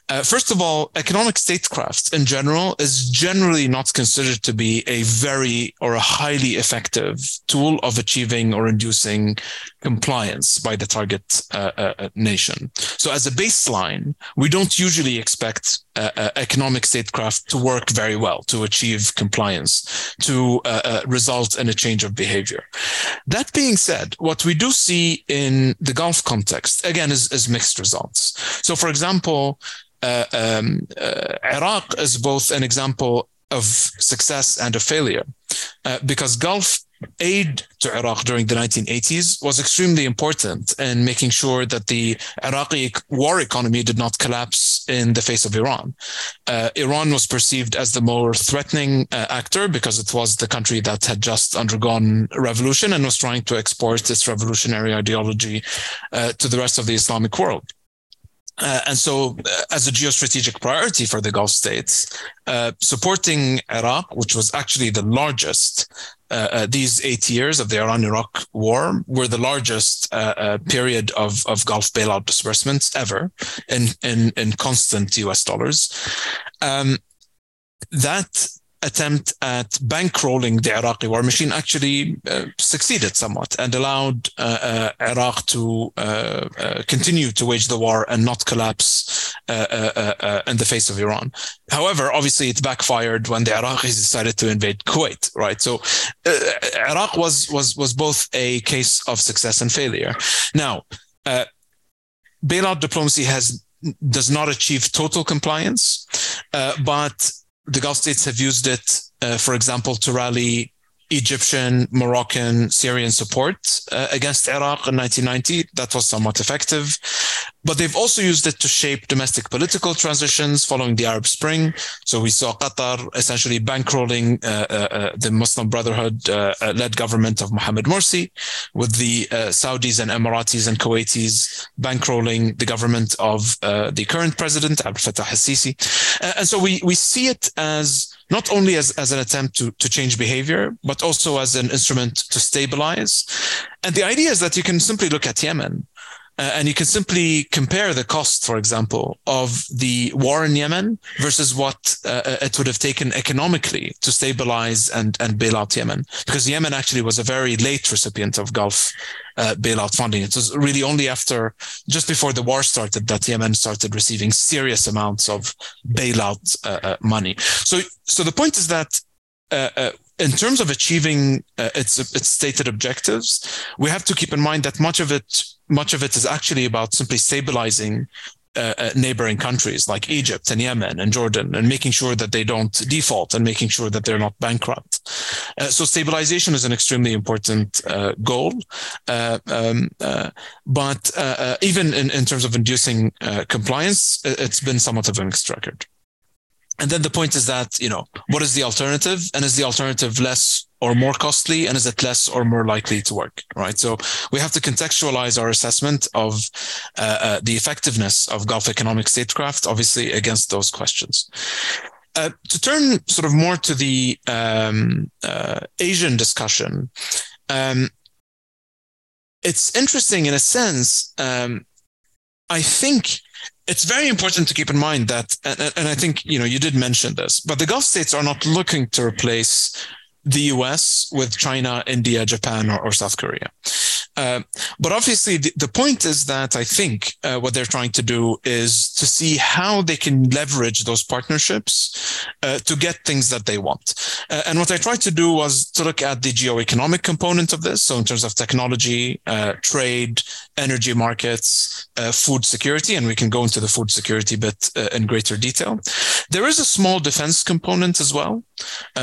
uh, first of all, economic statecraft in general is generally not considered to be a very or a highly effective tool of achieving or inducing compliance by the target uh, uh, nation. So as a baseline, we don't usually expect uh, uh, economic statecraft to work very well to achieve compliance, to uh, uh, result in a change of behavior. That being said, what we do see in the Gulf context, again, is, is mixed results. So, for example, uh, um, uh, Iraq is both an example of success and a failure because Gulf aid to Iraq during the 1980s was extremely important in making sure that the Iraqi war economy did not collapse in the face of Iran. Uh, Iran was perceived as the more threatening uh, actor because it was the country that had just undergone revolution and was trying to export its revolutionary ideology uh, to the rest of the Islamic world. Uh, and so, uh, as a geostrategic priority for the Gulf states, uh, supporting Iraq, which was actually the largest uh, uh, these eight years of the Iran-Iraq war were the largest uh, uh period of, of Gulf bailout disbursements ever in, in, in constant US dollars. Um, that attempt at bankrolling the Iraqi war machine actually uh, succeeded somewhat and allowed uh, uh, Iraq to uh, uh, continue to wage the war and not collapse uh, in the face of Iran. However, obviously it backfired when the Iraqis decided to invade Kuwait, right? So Iraq was was was both a case of success and failure. Now, bailout diplomacy has does not achieve total compliance, but the Gulf states have used it, uh, for example, to rally Egyptian, Moroccan, Syrian support uh, against Iraq in 1990. That was somewhat effective. But they've also used it to shape domestic political transitions following the Arab Spring. So we saw Qatar essentially bankrolling uh, uh, uh the Muslim Brotherhood uh, uh, led government of Mohammed Morsi, with the Saudis and Emiratis and Kuwaitis bankrolling the government of the current president, Abdel Fattah al-Sisi. and so we, we see it as not only as, as an attempt to, to change behavior, but also as an instrument to stabilize. And the idea is that you can simply look at Yemen uh, and you can simply compare the cost, for example, of the war in Yemen versus what uh, uh, it would have taken economically to stabilize and, and bail out Yemen. Because Yemen actually was a very late recipient of Gulf uh, bailout funding. It was really only after, just before the war started, that Yemen started receiving serious amounts of bailout uh, uh, money. So, so the point is that in terms of achieving uh, its its stated objectives, we have to keep in mind that much of it much of it is actually about simply stabilizing uh, uh, neighboring countries like Egypt and Yemen and Jordan and making sure that they don't default and making sure that they're not bankrupt. Uh, so stabilization is an extremely important uh, goal. Uh, um, uh, but even in, in terms of inducing compliance, it's been somewhat of a mixed record. And then the point is that, you know, what is the alternative? And is the alternative less or more costly? And is it less or more likely to work? Right. So we have to contextualize our assessment of uh, uh, the effectiveness of Gulf economic statecraft, obviously, against those questions. Uh, to turn sort of more to the um, uh, Asian discussion, um, it's interesting in a sense. Um, I think it's very important to keep in mind that, and, and, I think you know you did mention this, but the Gulf states are not looking to replace the U.S. with China, India, Japan, or, or South Korea. Uh, but obviously, the, the, point is that I think uh, what they're trying to do is to see how they can leverage those partnerships uh, to get things that they want. Uh, and what I tried to do was to look at the geo-economic component of this. So, in terms of technology, uh, trade, energy markets, food security, and we can go into the food security bit in greater detail. There is a small defense component as well.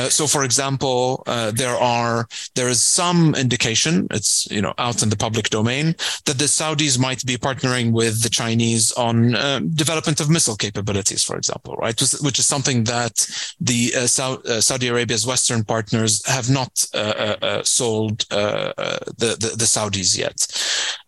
So, for example, there are there is some indication it's you know out in the public domain that the Saudis might be partnering with the Chinese on uh, development of missile capabilities, for example, right? Which is something that the uh, uh, Saudi Arabia's Western partners have not uh, uh, uh sold the, the, the Saudis yet.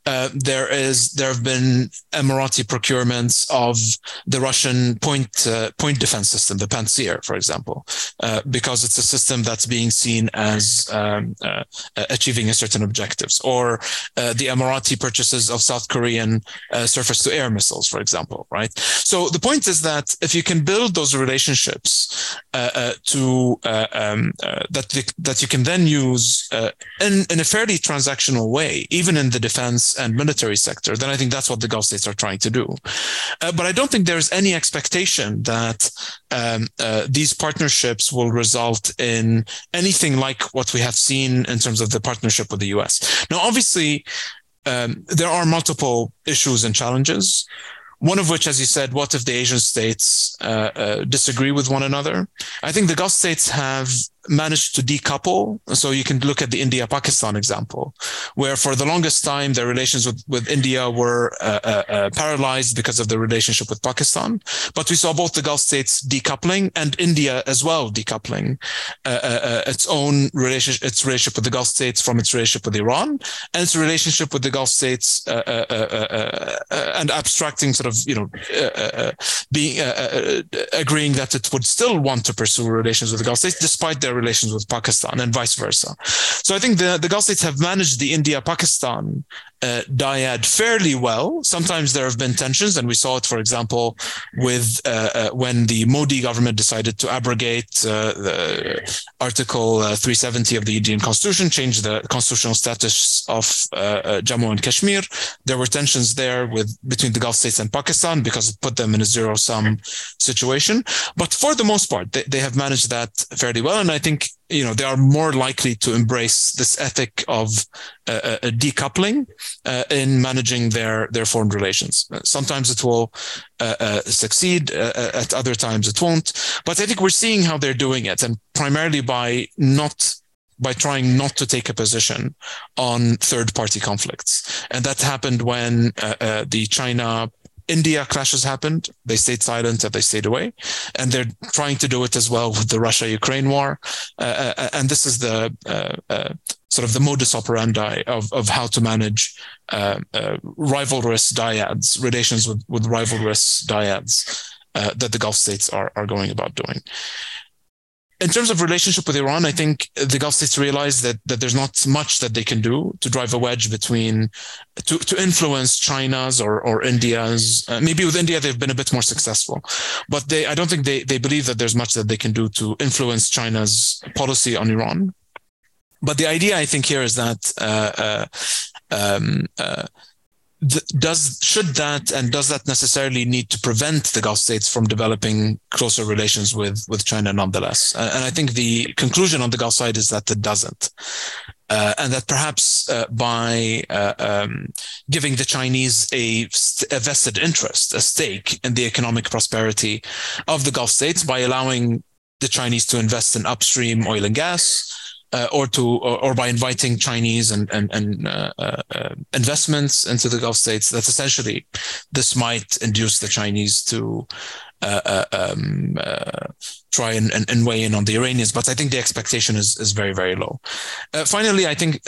Uh, there is there have been Emirati procurements of the Russian point uh, point defense system, the Pantsir, for example, uh, because it's a system that's being seen as um, uh, achieving a certain objectives, or uh, the Emirati purchases of South Korean surface to air missiles, for example, right? So the point is that if you can build those relationships to um, that that you can then use in in a fairly transactional way, even in the defense and military sector, then I think that's what the Gulf states are trying to do. Uh, but I don't think there's any expectation that um, uh, these partnerships will result in anything like what we have seen in terms of the partnership with the US. Now, obviously, um, there are multiple issues and challenges. One of which, as you said, what if the Asian states uh, uh disagree with one another? I think the Gulf states have managed to decouple. So you can look at the India Pakistan example, where for the longest time, their relations with, with India were uh, uh, uh, paralyzed because of the relationship with Pakistan. But we saw both the Gulf states decoupling and India as well decoupling uh, uh, uh, its own relationship, its relationship with the Gulf states from its relationship with Iran and its relationship with the Gulf states and abstracting sort of, you know, being agreeing that it would still want to pursue relations with the Gulf states despite their relations with Pakistan and vice versa. So I think the, the Gulf states have managed the India Pakistan uh, dyad fairly well. Sometimes there have been tensions, and we saw it, for example, with uh, uh, when the Modi government decided to abrogate uh, the Article uh, 370 of the Indian Constitution, change the constitutional status of uh, Jammu and Kashmir. There were tensions there with between the Gulf states and Pakistan because it put them in a zero-sum situation. But for the most part, they, they have managed that fairly well, and I think you know they are more likely to embrace this ethic of uh, uh, decoupling uh, in managing their their foreign relations. Sometimes it will uh, uh, succeed, uh, at other times it won't. But I think we're seeing how they're doing it, and primarily by not by trying not to take a position on third party conflicts. And that happened when uh, uh, the China India clashes happened. They stayed silent and they stayed away. And they're trying to do it as well with the Russia Ukraine war. Uh, uh, uh, and this is the uh, uh, sort of the modus operandi of, of how to manage uh, rivalrous dyads, relations with, with rivalrous dyads that the Gulf states are, are going about doing in terms of relationship with Iran, I think the Gulf states realize that that there's not much that they can do to drive a wedge between to, to influence China's or or India's. Uh, maybe with India they've been a bit more successful, but they I don't think they they believe that there's much that they can do to influence China's policy on Iran. But the idea I think here is that uh, uh, um, does should that and does that necessarily need to prevent the Gulf states from developing closer relations with with China nonetheless? And I think the conclusion on the Gulf side is that it doesn't. Uh, and that perhaps uh, by uh, um, giving the Chinese a, a, vested interest, a stake in the economic prosperity of the Gulf states, by allowing the Chinese to invest in upstream oil and gas, uh, or to or, or, by inviting Chinese and and, and uh, uh, uh, investments into the Gulf states, that essentially this might induce the Chinese to uh, uh, um, try and, and, and, weigh in on the Iranians. But I think the expectation is is very very low. finally, I think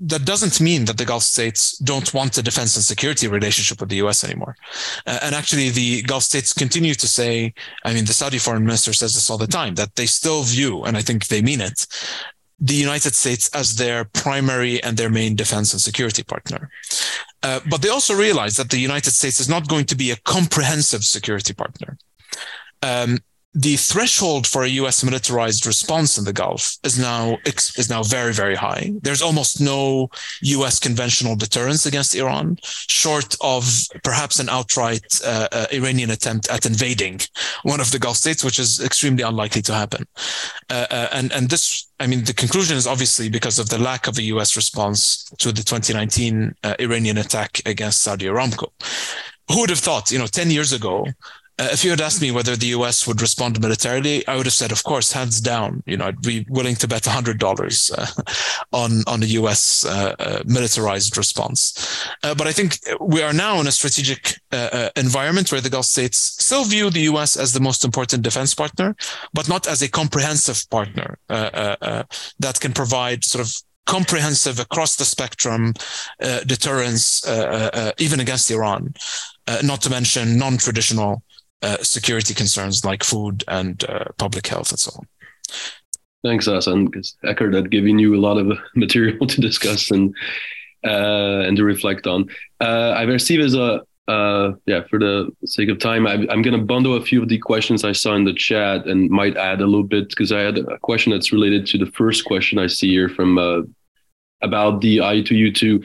that doesn't mean that the Gulf states don't want a defense and security relationship with the US anymore. Uh, and actually, the Gulf states continue to say, I mean, the Saudi foreign minister says this all the time, that they still view, and I think they mean it, the United States as their primary and their main defense and security partner. Uh, but they also realize that the United States is not going to be a comprehensive security partner. Um, the threshold for a U.S. militarized response in the Gulf is now is now very very high. There's almost no U.S. conventional deterrence against Iran, short of perhaps an outright uh, uh, Iranian attempt at invading one of the Gulf states, which is extremely unlikely to happen. Uh, uh and and this, I mean, the conclusion is obviously because of the lack of a U.S. response to the 2019 uh, Iranian attack against Saudi Aramco. Who would have thought, you know, 10 years ago, uh, if you had asked me whether the US would respond militarily, I would have said, of course, hands down. You know, I'd be willing to bet hundred dollars uh, on on a US uh, uh, militarized response. Uh, but I think we are now in a strategic uh, environment where the Gulf states still view the US as the most important defense partner, but not as a comprehensive partner that can provide sort of comprehensive across the spectrum deterrence, even against Iran. not to mention non-traditional uh, security concerns like food and uh, public health and so on. Thanks, Hasan. Because Eckart had given you a lot of material to discuss and uh, and to reflect on. Uh, I received as a yeah, for the sake of time, I, am going to bundle a few of the questions I saw in the chat and might add a little bit because I had a question that's related to the first question I see here from about the I2U2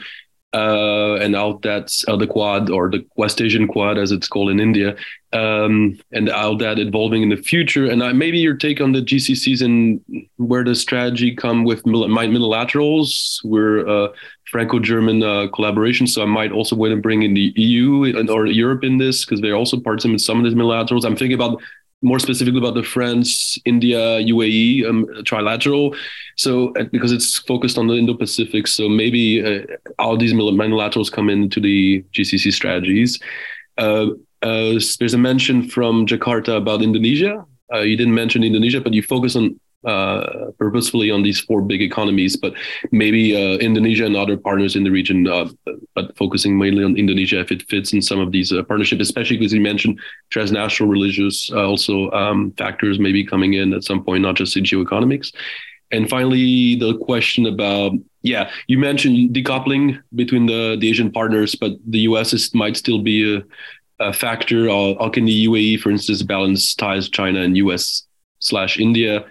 uh, and out that's uh, the Quad or the West Asian Quad as it's called in India, um, and how that evolving in the future. And uh, maybe your take on the GCCs and where does strategy come with multilaterals? We're uh, Franco-German uh, collaboration, so I might also want to bring in the EU or Europe in this because they're also parts of some of these multilaterals. I'm thinking about more specifically about the France, India, UAE um, trilateral. So uh, because it's focused on the Indo-Pacific, so maybe uh, all these multilaterals come into the GCC strategies. Uh, uh, there's a mention from Jakarta about Indonesia. Uh, you didn't mention Indonesia, but you focus on uh, purposefully on these four big economies, but maybe uh, Indonesia and other partners in the region, uh, but focusing mainly on Indonesia if it fits in some of these uh, partnerships, especially because you mentioned transnational religious uh, also um, factors maybe coming in at some point, not just in geoeconomics. And finally, the question about yeah, you mentioned decoupling between the, the Asian partners, but the US is, might still be a, a factor. How, how can the UAE, for instance, balance ties China and US slash India?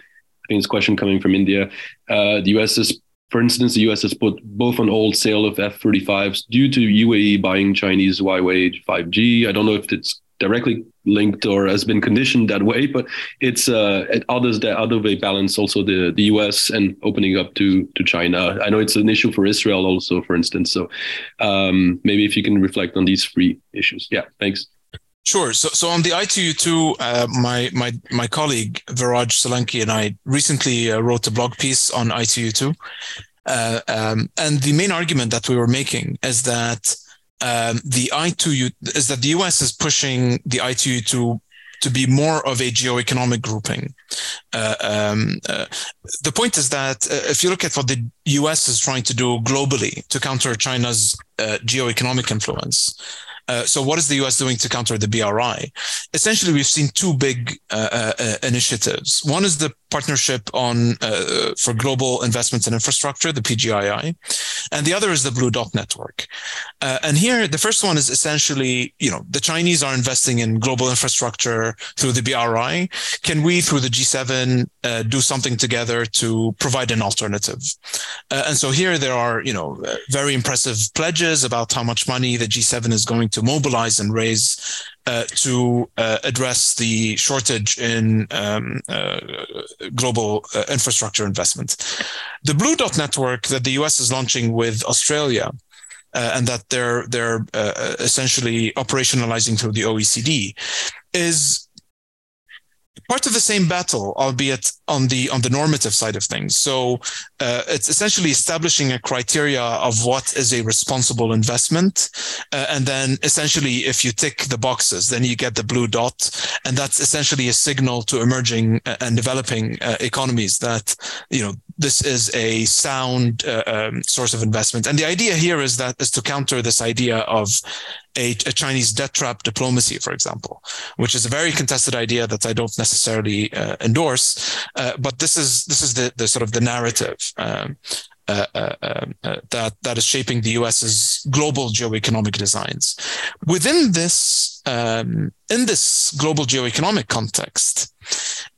A question coming from India. Uh, the US has, for instance, the US has put both on hold sale of F-35s due to UAE buying Chinese Huawei 5G. I don't know if it's directly linked or has been conditioned that way, but it's uh, how does that do they balance also the the US and opening up to to China? I know it's an issue for Israel also, for instance. So um, maybe if you can reflect on these three issues. Yeah, thanks. Sure. So, so on the I2U2, uh, my my my colleague Viraj Solanki and I recently uh, wrote a blog piece on I2U2, uh, um, and the main argument that we were making is that um, the I2U is that the US is pushing the I2U2 to be more of a geo-economic grouping. Uh, um, uh, the point is that uh, if you look at what the US is trying to do globally to counter China's uh, geo-economic influence, uh, so, what is the US doing to counter the BRI? Essentially, we've seen two big uh, uh, initiatives. One is the partnership on uh, for global investments in infrastructure, the PGII, and the other is the Blue Dot Network. Uh, and here, the first one is essentially, you know, the Chinese are investing in global infrastructure through the BRI. Can we, through the G7, uh, do something together to provide an alternative? And so here there are, you know, very impressive pledges about how much money the G7 is going to mobilize and raise uh, to uh, address the shortage in um, uh, global uh, infrastructure investment. The Blue Dot network that the US is launching with Australia. Uh, and that they're they're essentially operationalizing through the OECD is part of the same battle, albeit on the on the normative side of things. So uh, it's essentially establishing a criteria of what is a responsible investment, uh, and then essentially, if you tick the boxes, then you get the blue dot, and that's essentially a signal to emerging uh, and developing uh, economies that you know this is a sound uh, um, source of investment. And the idea here is that is to counter this idea of a, a, Chinese debt trap diplomacy, for example, which is a very contested idea that I don't necessarily uh, endorse. Uh, but this is this is the, the sort of the narrative. Um, uh, uh, um, uh, that that is shaping the U.S.'s global geoeconomic designs. Within this, um, in this global geoeconomic context,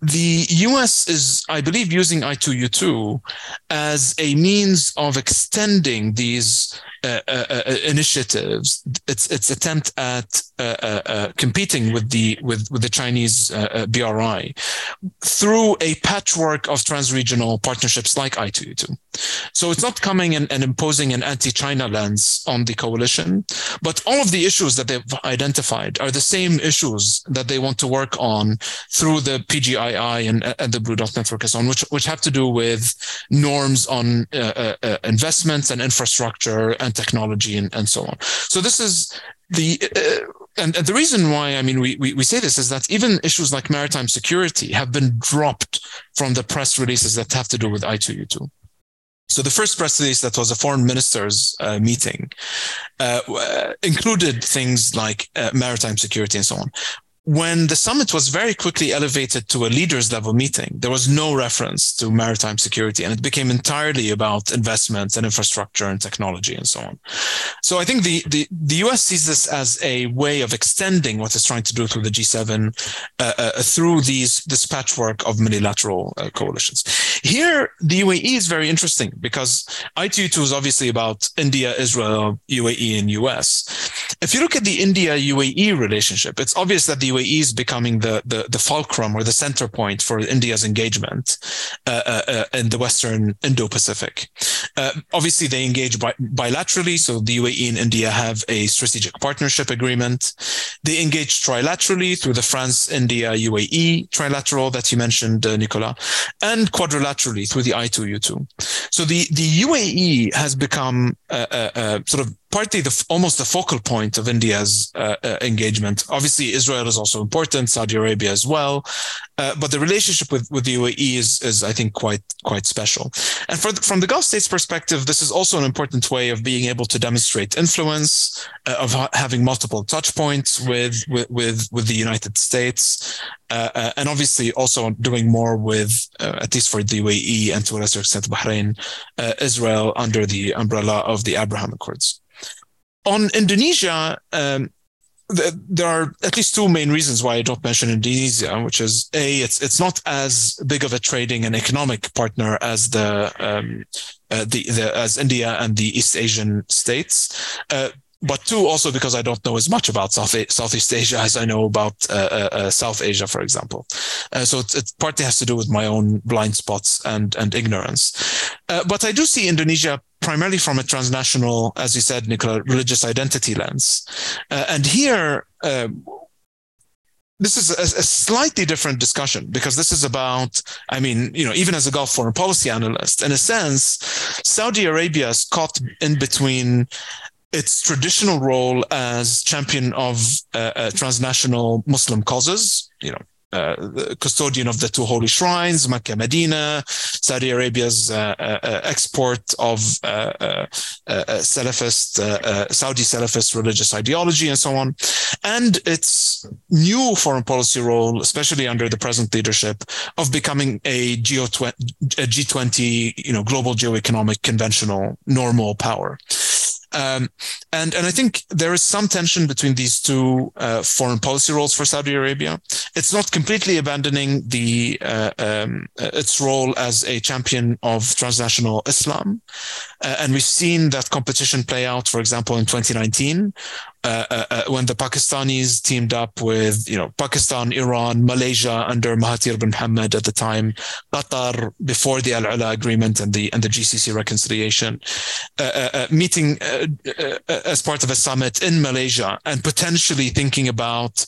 the US is, I believe, using I2U2 as a means of extending these uh, uh, uh, initiatives, its its attempt at uh, uh, uh competing with the with with the Chinese BRI through a patchwork of transregional partnerships like I2U2. So it's not coming and, and imposing an anti-China lens on the coalition, but all of the issues that they've identified are the same issues that they want to work on through the PGII and, and the Blue Dot Network and so on, which which have to do with norms on investments and infrastructure and technology and, and so on. So this is the uh, and, and, the reason why I mean we, we we say this is that even issues like maritime security have been dropped from the press releases that have to do with I2U2. So the first press release that was a foreign ministers uh, meeting uh, included things like uh, maritime security and so on when the summit was very quickly elevated to a leaders level meeting, there was no reference to maritime security and it became entirely about investments and infrastructure and technology and so on. So I think the, the, the US sees this as a way of extending what it's trying to do through the G7 uh, uh, through these, this patchwork of multilateral uh, coalitions. Here, the UAE is very interesting because I2U2 is obviously about India, Israel, UAE, and US. If you look at the India UAE relationship, it's obvious that the UAE is becoming the, the, the fulcrum or the center point for India's engagement uh, uh, uh in the Western Indo-Pacific. Uh, obviously, they engage bi- bilaterally, so the UAE and India have a strategic partnership agreement. They engage trilaterally through the France-India UAE trilateral that you mentioned, uh, Nicolas, and quadrilaterally through the I2U2. So the the UAE has become sort of partly the almost the focal point of India's uh, uh, engagement. Obviously, Israel is also important, Saudi Arabia as well, uh, but the relationship with, with the UAE is, is I think quite quite special. And the, from the Gulf states' perspective, this is also an important way of being able to demonstrate influence, uh, of ha- having multiple touch points with with with, with the United States, uh, uh, and obviously also doing more with at least for the UAE and to a lesser extent Bahrain, Israel under the umbrella of the Abraham Accords on Indonesia, um, there are at least two main reasons why I don't mention Indonesia, which is a it's it's not as big of a trading and economic partner as the um, uh, the, the as India and the East Asian states. Uh, but two, also because I don't know as much about South Southeast Asia as I know about uh, uh, uh South Asia, for example. Uh, so it, it, partly has to do with my own blind spots and and ignorance. Uh, but I do see Indonesia primarily from a transnational, as you said, Nicolas, religious identity lens. Uh, and here, um, this is a, a, slightly different discussion because this is about, I mean, you know, even as a Gulf foreign policy analyst, in a sense, Saudi Arabia is caught in between its traditional role as champion of uh, uh, transnational Muslim causes, you know, uh, custodian of the two holy shrines, Mecca, Medina, Saudi Arabia's uh, uh, uh export of uh, Salafist, Saudi Salafist religious ideology, and so on, and its new foreign policy role, especially under the present leadership, of becoming a, G20, a G20 you know, global geoeconomic conventional normal power. Um, and and I think there is some tension between these two uh, foreign policy roles for Saudi Arabia. It's not completely abandoning the uh, um, its role as a champion of transnational Islam, uh, and we've seen that competition play out, for example, in 2019, uh, uh, uh, when the Pakistanis teamed up with, you know, Pakistan, Iran, Malaysia under Mahathir bin Mohamad at the time, Qatar before the Al Ula agreement and the and the GCC reconciliation, uh, uh, meeting as part of a summit in Malaysia and potentially thinking about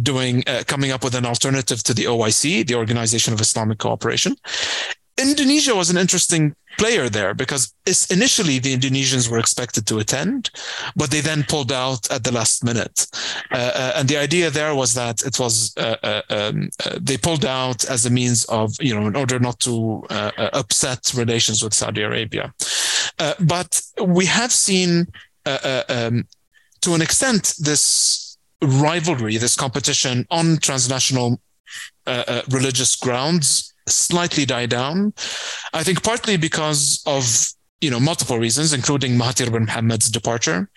doing coming up with an alternative to the OIC, the Organization of Islamic Cooperation. Indonesia was an interesting player there because initially the Indonesians were expected to attend, but they then pulled out at the last minute. Uh, uh, and the idea there was that it was uh, uh um, uh, they pulled out as a means of you know in order not to upset relations with Saudi Arabia. but we have seen um, to an extent this rivalry, this competition on transnational religious grounds slightly die down. I think partly because of you know multiple reasons, including Mahathir bin Mohamad's departure.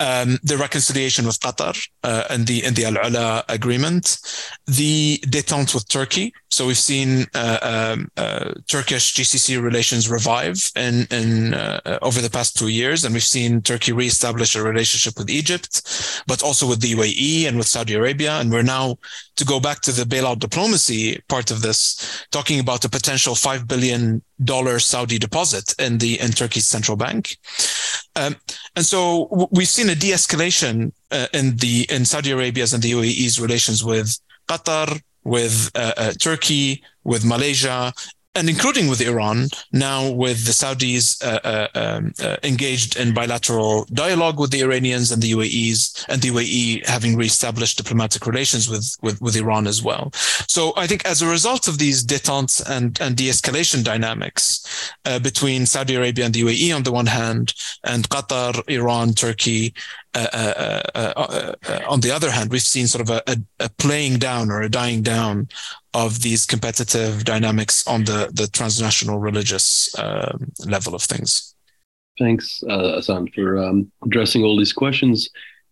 um, the reconciliation with Qatar uh, and the in the Al Ula agreement, the detente with Turkey. So we've seen uh, um, uh, Turkish GCC relations revive in in uh, over the past two years, and we've seen Turkey reestablish a relationship with Egypt, but also with the UAE and with Saudi Arabia. And we're now to go back to the bailout diplomacy part of this, talking about a potential five billion dollar Saudi deposit in the in Turkey's central bank. Um, and so we've seen a de-escalation uh, in the in Saudi Arabia's and the UAE's relations with Qatar, with uh, uh, Turkey, with Malaysia, and including with Iran, now with the Saudis uh, uh, um, uh, engaged in bilateral dialogue with the Iranians and the UAEs, and the UAE having reestablished diplomatic relations with, with, with Iran as well. So I think as a result of these détente and, and de-escalation dynamics uh, between Saudi Arabia and the UAE on the one hand, and Qatar, Iran, Turkey, uh, uh, uh, on the other hand, we've seen sort of a, a, a, playing down or a dying down of these competitive dynamics on the, the transnational religious um, level of things. Thanks, Asan, for um, addressing all these questions.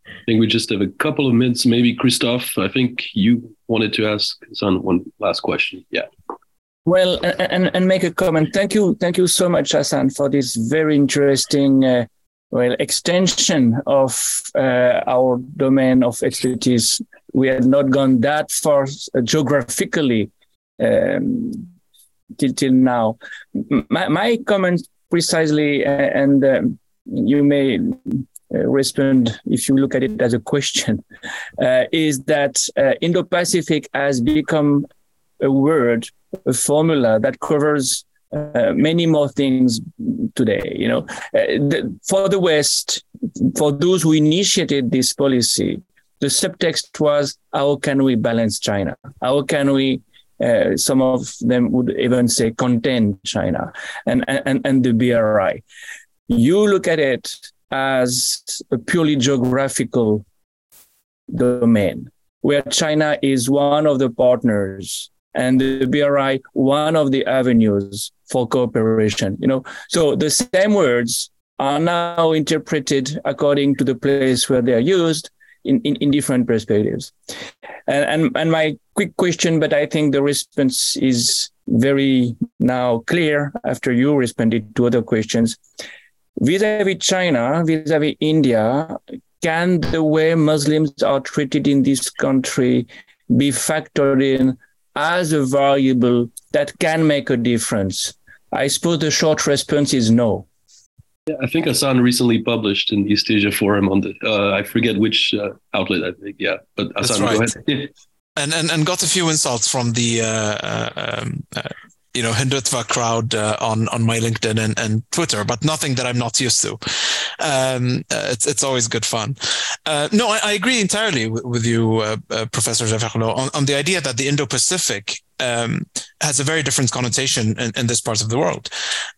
I think we just have a couple of minutes. Maybe Christophe, I think you wanted to ask Asan one last question. Yeah. Well, and, and make a comment. Thank you, thank you so much, Asan, for this very interesting uh, well extension of uh, our domain of expertise. We had not gone that far uh, geographically um, till till now. My, my comment precisely, and um, you may uh, respond if you look at it as a question, uh, is that uh, Indo-Pacific has become a word, a formula that covers uh, many more things today. You know, uh, the, for the West, for those who initiated this policy, the subtext was how can we balance China? How can we uh, some of them would even say contain China and, and, and the BRI. You look at it as a purely geographical domain where China is one of the partners and the BRI one of the avenues for cooperation. You know, so the same words are now interpreted according to the place where they are used in, in, in different perspectives. And, and and my quick question, but I think the response is very now clear after you responded to other questions. Vis-a-vis China, vis-a-vis India, can the way Muslims are treated in this country be factored in as a variable that can make a difference? I suppose the short response is no. Yeah, I think Hasan recently published in East Asia Forum on the, uh, I forget which uh, outlet, I think. Yeah, but That's right. and, and, and got a few insults from the uh, uh um, uh, you know Hindutva crowd uh, on on my LinkedIn and, and Twitter, but nothing that I'm not used to. Um, uh, it's it's always good fun. Uh, no, I, I, agree entirely with, with you, uh, uh, Professor Jaffrelot, on, on the idea that the Indo-Pacific um, has a very different connotation in, in this part of the world.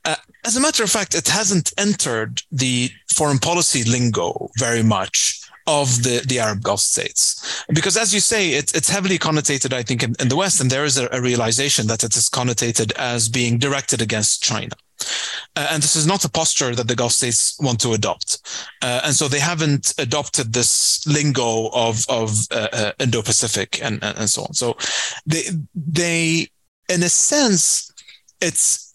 Uh, as a matter of fact, it hasn't entered the foreign policy lingo very much of the, the Arab Gulf states. Because as you say, it, it's heavily connotated, I think, in, in the West, and there is a, a, realization that it is connotated as being directed against China. Uh, and this is not a posture that the Gulf states want to adopt. Uh, and so they haven't adopted this lingo of, of uh, uh Indo-Pacific and, and, so on. So they, they, in a sense, it's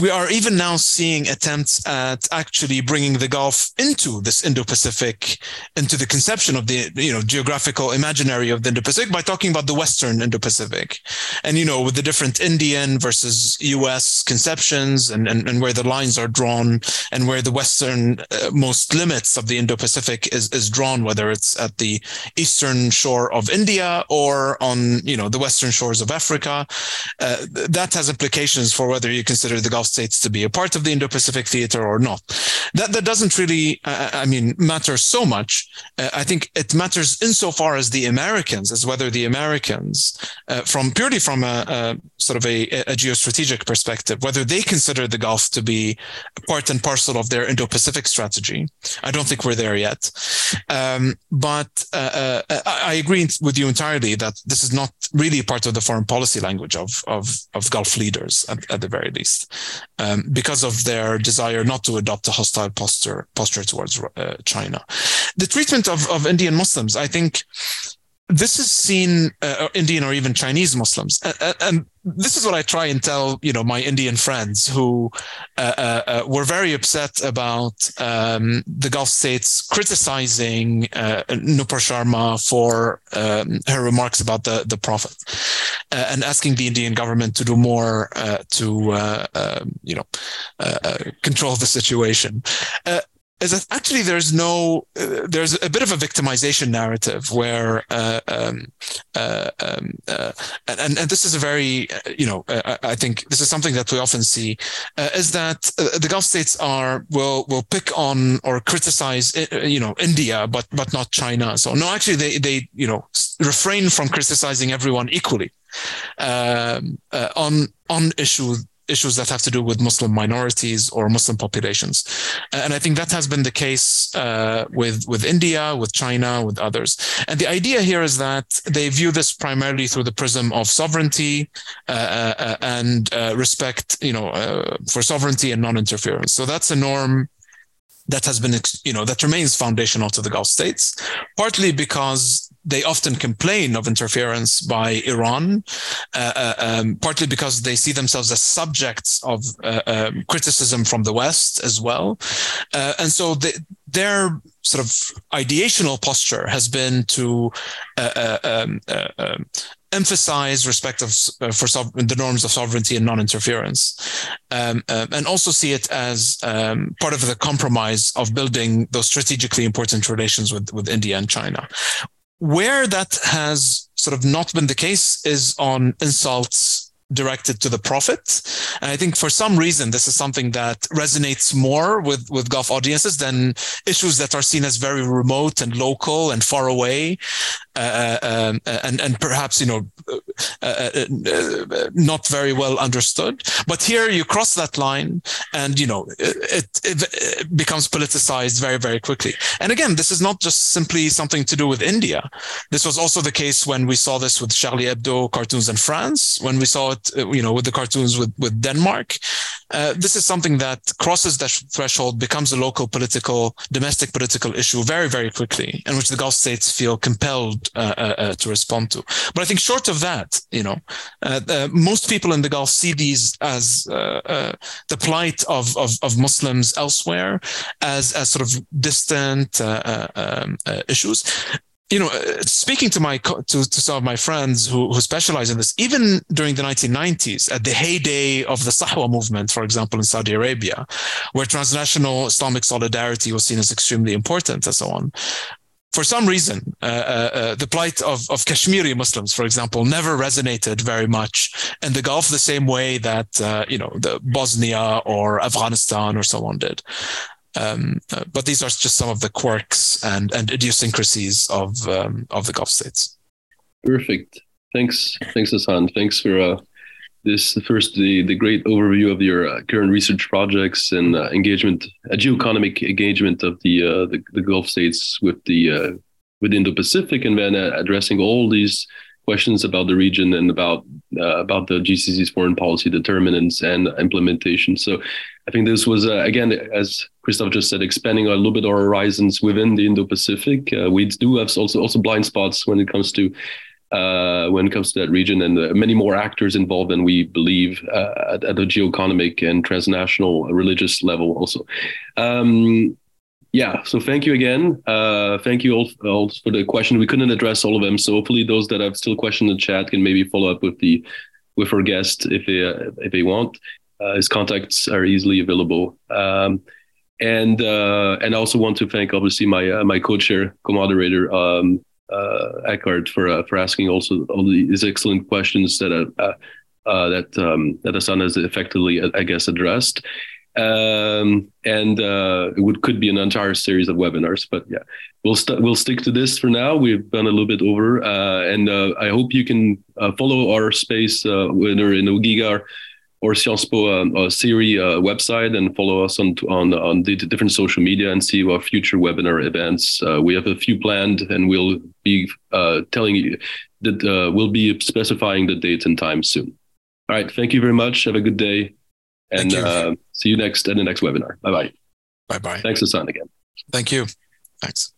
we are even now seeing attempts at actually bringing the Gulf into this Indo-Pacific, into the conception of the you know geographical imaginary of the Indo-Pacific by talking about the Western Indo-Pacific, and you know with the different Indian versus U.S. conceptions and and, and where the lines are drawn and where the Western uh, most limits of the Indo-Pacific is is drawn, whether it's at the eastern shore of India or on you know the western shores of Africa, uh, that has implications for whether you consider the Gulf states to be a part of the Indo-Pacific theater or not. That that doesn't really, uh, I mean, matter so much. Uh, I think it matters insofar as the Americans, as whether the Americans, uh, from purely from a, a, sort of a, a geostrategic perspective, whether they consider the Gulf to be part and parcel of their Indo-Pacific strategy. I don't think we're there yet, um, but uh, uh, I agree with you entirely that this is not really part of the foreign policy language of of, of Gulf leaders at, at the very least, um, because of their desire not to adopt a hostile posture posture towards uh, China. The treatment of of Indian Muslims, I think this is seen uh, Indian or even Chinese Muslims, uh, and this is what I try and tell you know my Indian friends who uh, uh, uh were very upset about um, the Gulf states criticizing uh, Nupur Sharma for um, her remarks about the the Prophet and asking the Indian government to do more to you know control the situation is that actually there's no uh, there's a bit of a victimization narrative where uh, um, uh, um, uh, and and this is a very uh, you know uh, I think this is something that we often see is that the Gulf states are will will pick on or criticize you know India but but not China so no actually they they you know refrain from criticizing everyone equally um, on on issues issues that have to do with Muslim minorities or Muslim populations. And I think that has been the case uh, with, with India, with China, with others. And the idea here is that they view this primarily through the prism of sovereignty uh, uh, and uh, respect, you know, uh, for sovereignty and non-interference. So that's a norm that has been, you know, that remains foundational to the Gulf states, partly because they often complain of interference by Iran, uh, uh, um, partly because they see themselves as subjects of uh, um, criticism from the West as well. Uh, and so they, their sort of ideational posture has been to uh, uh, um, um, emphasize respect of, uh, for the norms of sovereignty and non-interference, um, um, and also see it as um, part of the compromise of building those strategically important relations with, with India and China. Where that has sort of not been the case is on insults directed to the Prophet. And I think for some reason, this is something that resonates more with, with Gulf audiences than issues that are seen as very remote and local and far away. Uh, uh, um, and and perhaps you know uh, not very well understood. But here you cross that line, and you know it, it, it, becomes politicized very very quickly. And again, this is not just simply something to do with India. This was also the case when we saw this with Charlie Hebdo cartoons in France, when we saw it, you know, with the cartoons with with Denmark. Uh, this is something that crosses that threshold, becomes a local political, domestic political issue very, very quickly, and which the Gulf states feel compelled uh, uh, uh, to respond to. But I think short of that, you know, most people in the Gulf see these as the plight of, of, of Muslims elsewhere as as sort of distant um, issues you know, speaking to my to, to some of my friends who, who specialize in this, even during the 1990s, at the heyday of the Sahwa movement, for example, in Saudi Arabia, where transnational Islamic solidarity was seen as extremely important and so on, for some reason, uh, uh, uh, the plight of, of Kashmiri Muslims, for example, never resonated very much in the Gulf the same way that uh, you know the Bosnia or Afghanistan or so on did. Um, uh, but these are just some of the quirks and, and idiosyncrasies of um, of the Gulf states. Perfect. Thanks, thanks, Hasan. Thanks for uh, this first the the great overview of your uh, current research projects and uh, engagement, a geoeconomic engagement of the, uh, the, the Gulf states with the uh, with Indo-Pacific, and then addressing all these questions about the region and about uh, about the GCC's foreign policy determinants and implementation. So, I think this was again, as Christophe just said, expanding a little bit our horizons within the Indo-Pacific. we do have also also blind spots when it comes to uh, when it comes to that region, and uh, many more actors involved than we believe uh, at, at the geoeconomic and transnational religious level. Also, um, yeah. So thank you again. Uh, thank you all, all, for the question. We couldn't address all of them, so hopefully those that have still questioned in the chat can maybe follow up with the with our guest if they uh, if they want. Uh, his contacts are easily available. Um, and and I also want to thank obviously my my co-chair, co-moderator, um, uh, Eckart for uh, for asking also all these excellent questions that uh, uh, that um, that Hasan has effectively, I guess, addressed. Um, and uh, it would could be an entire series of webinars. But yeah, we'll st- we'll stick to this for now. We've gone a little bit over, uh, and uh, I hope you can uh, follow our space uh, whether in OGIGA or Sciences Po uh, CERI website and follow us on on on the different social media and see our future webinar events. we have a few planned, and we'll be telling you that we'll be specifying the dates and time soon. All right. Thank you very much. Have a good day. And uh, see you next in the next webinar. Bye bye. Bye bye. Thanks, Hasan, again. Thank you. Thanks.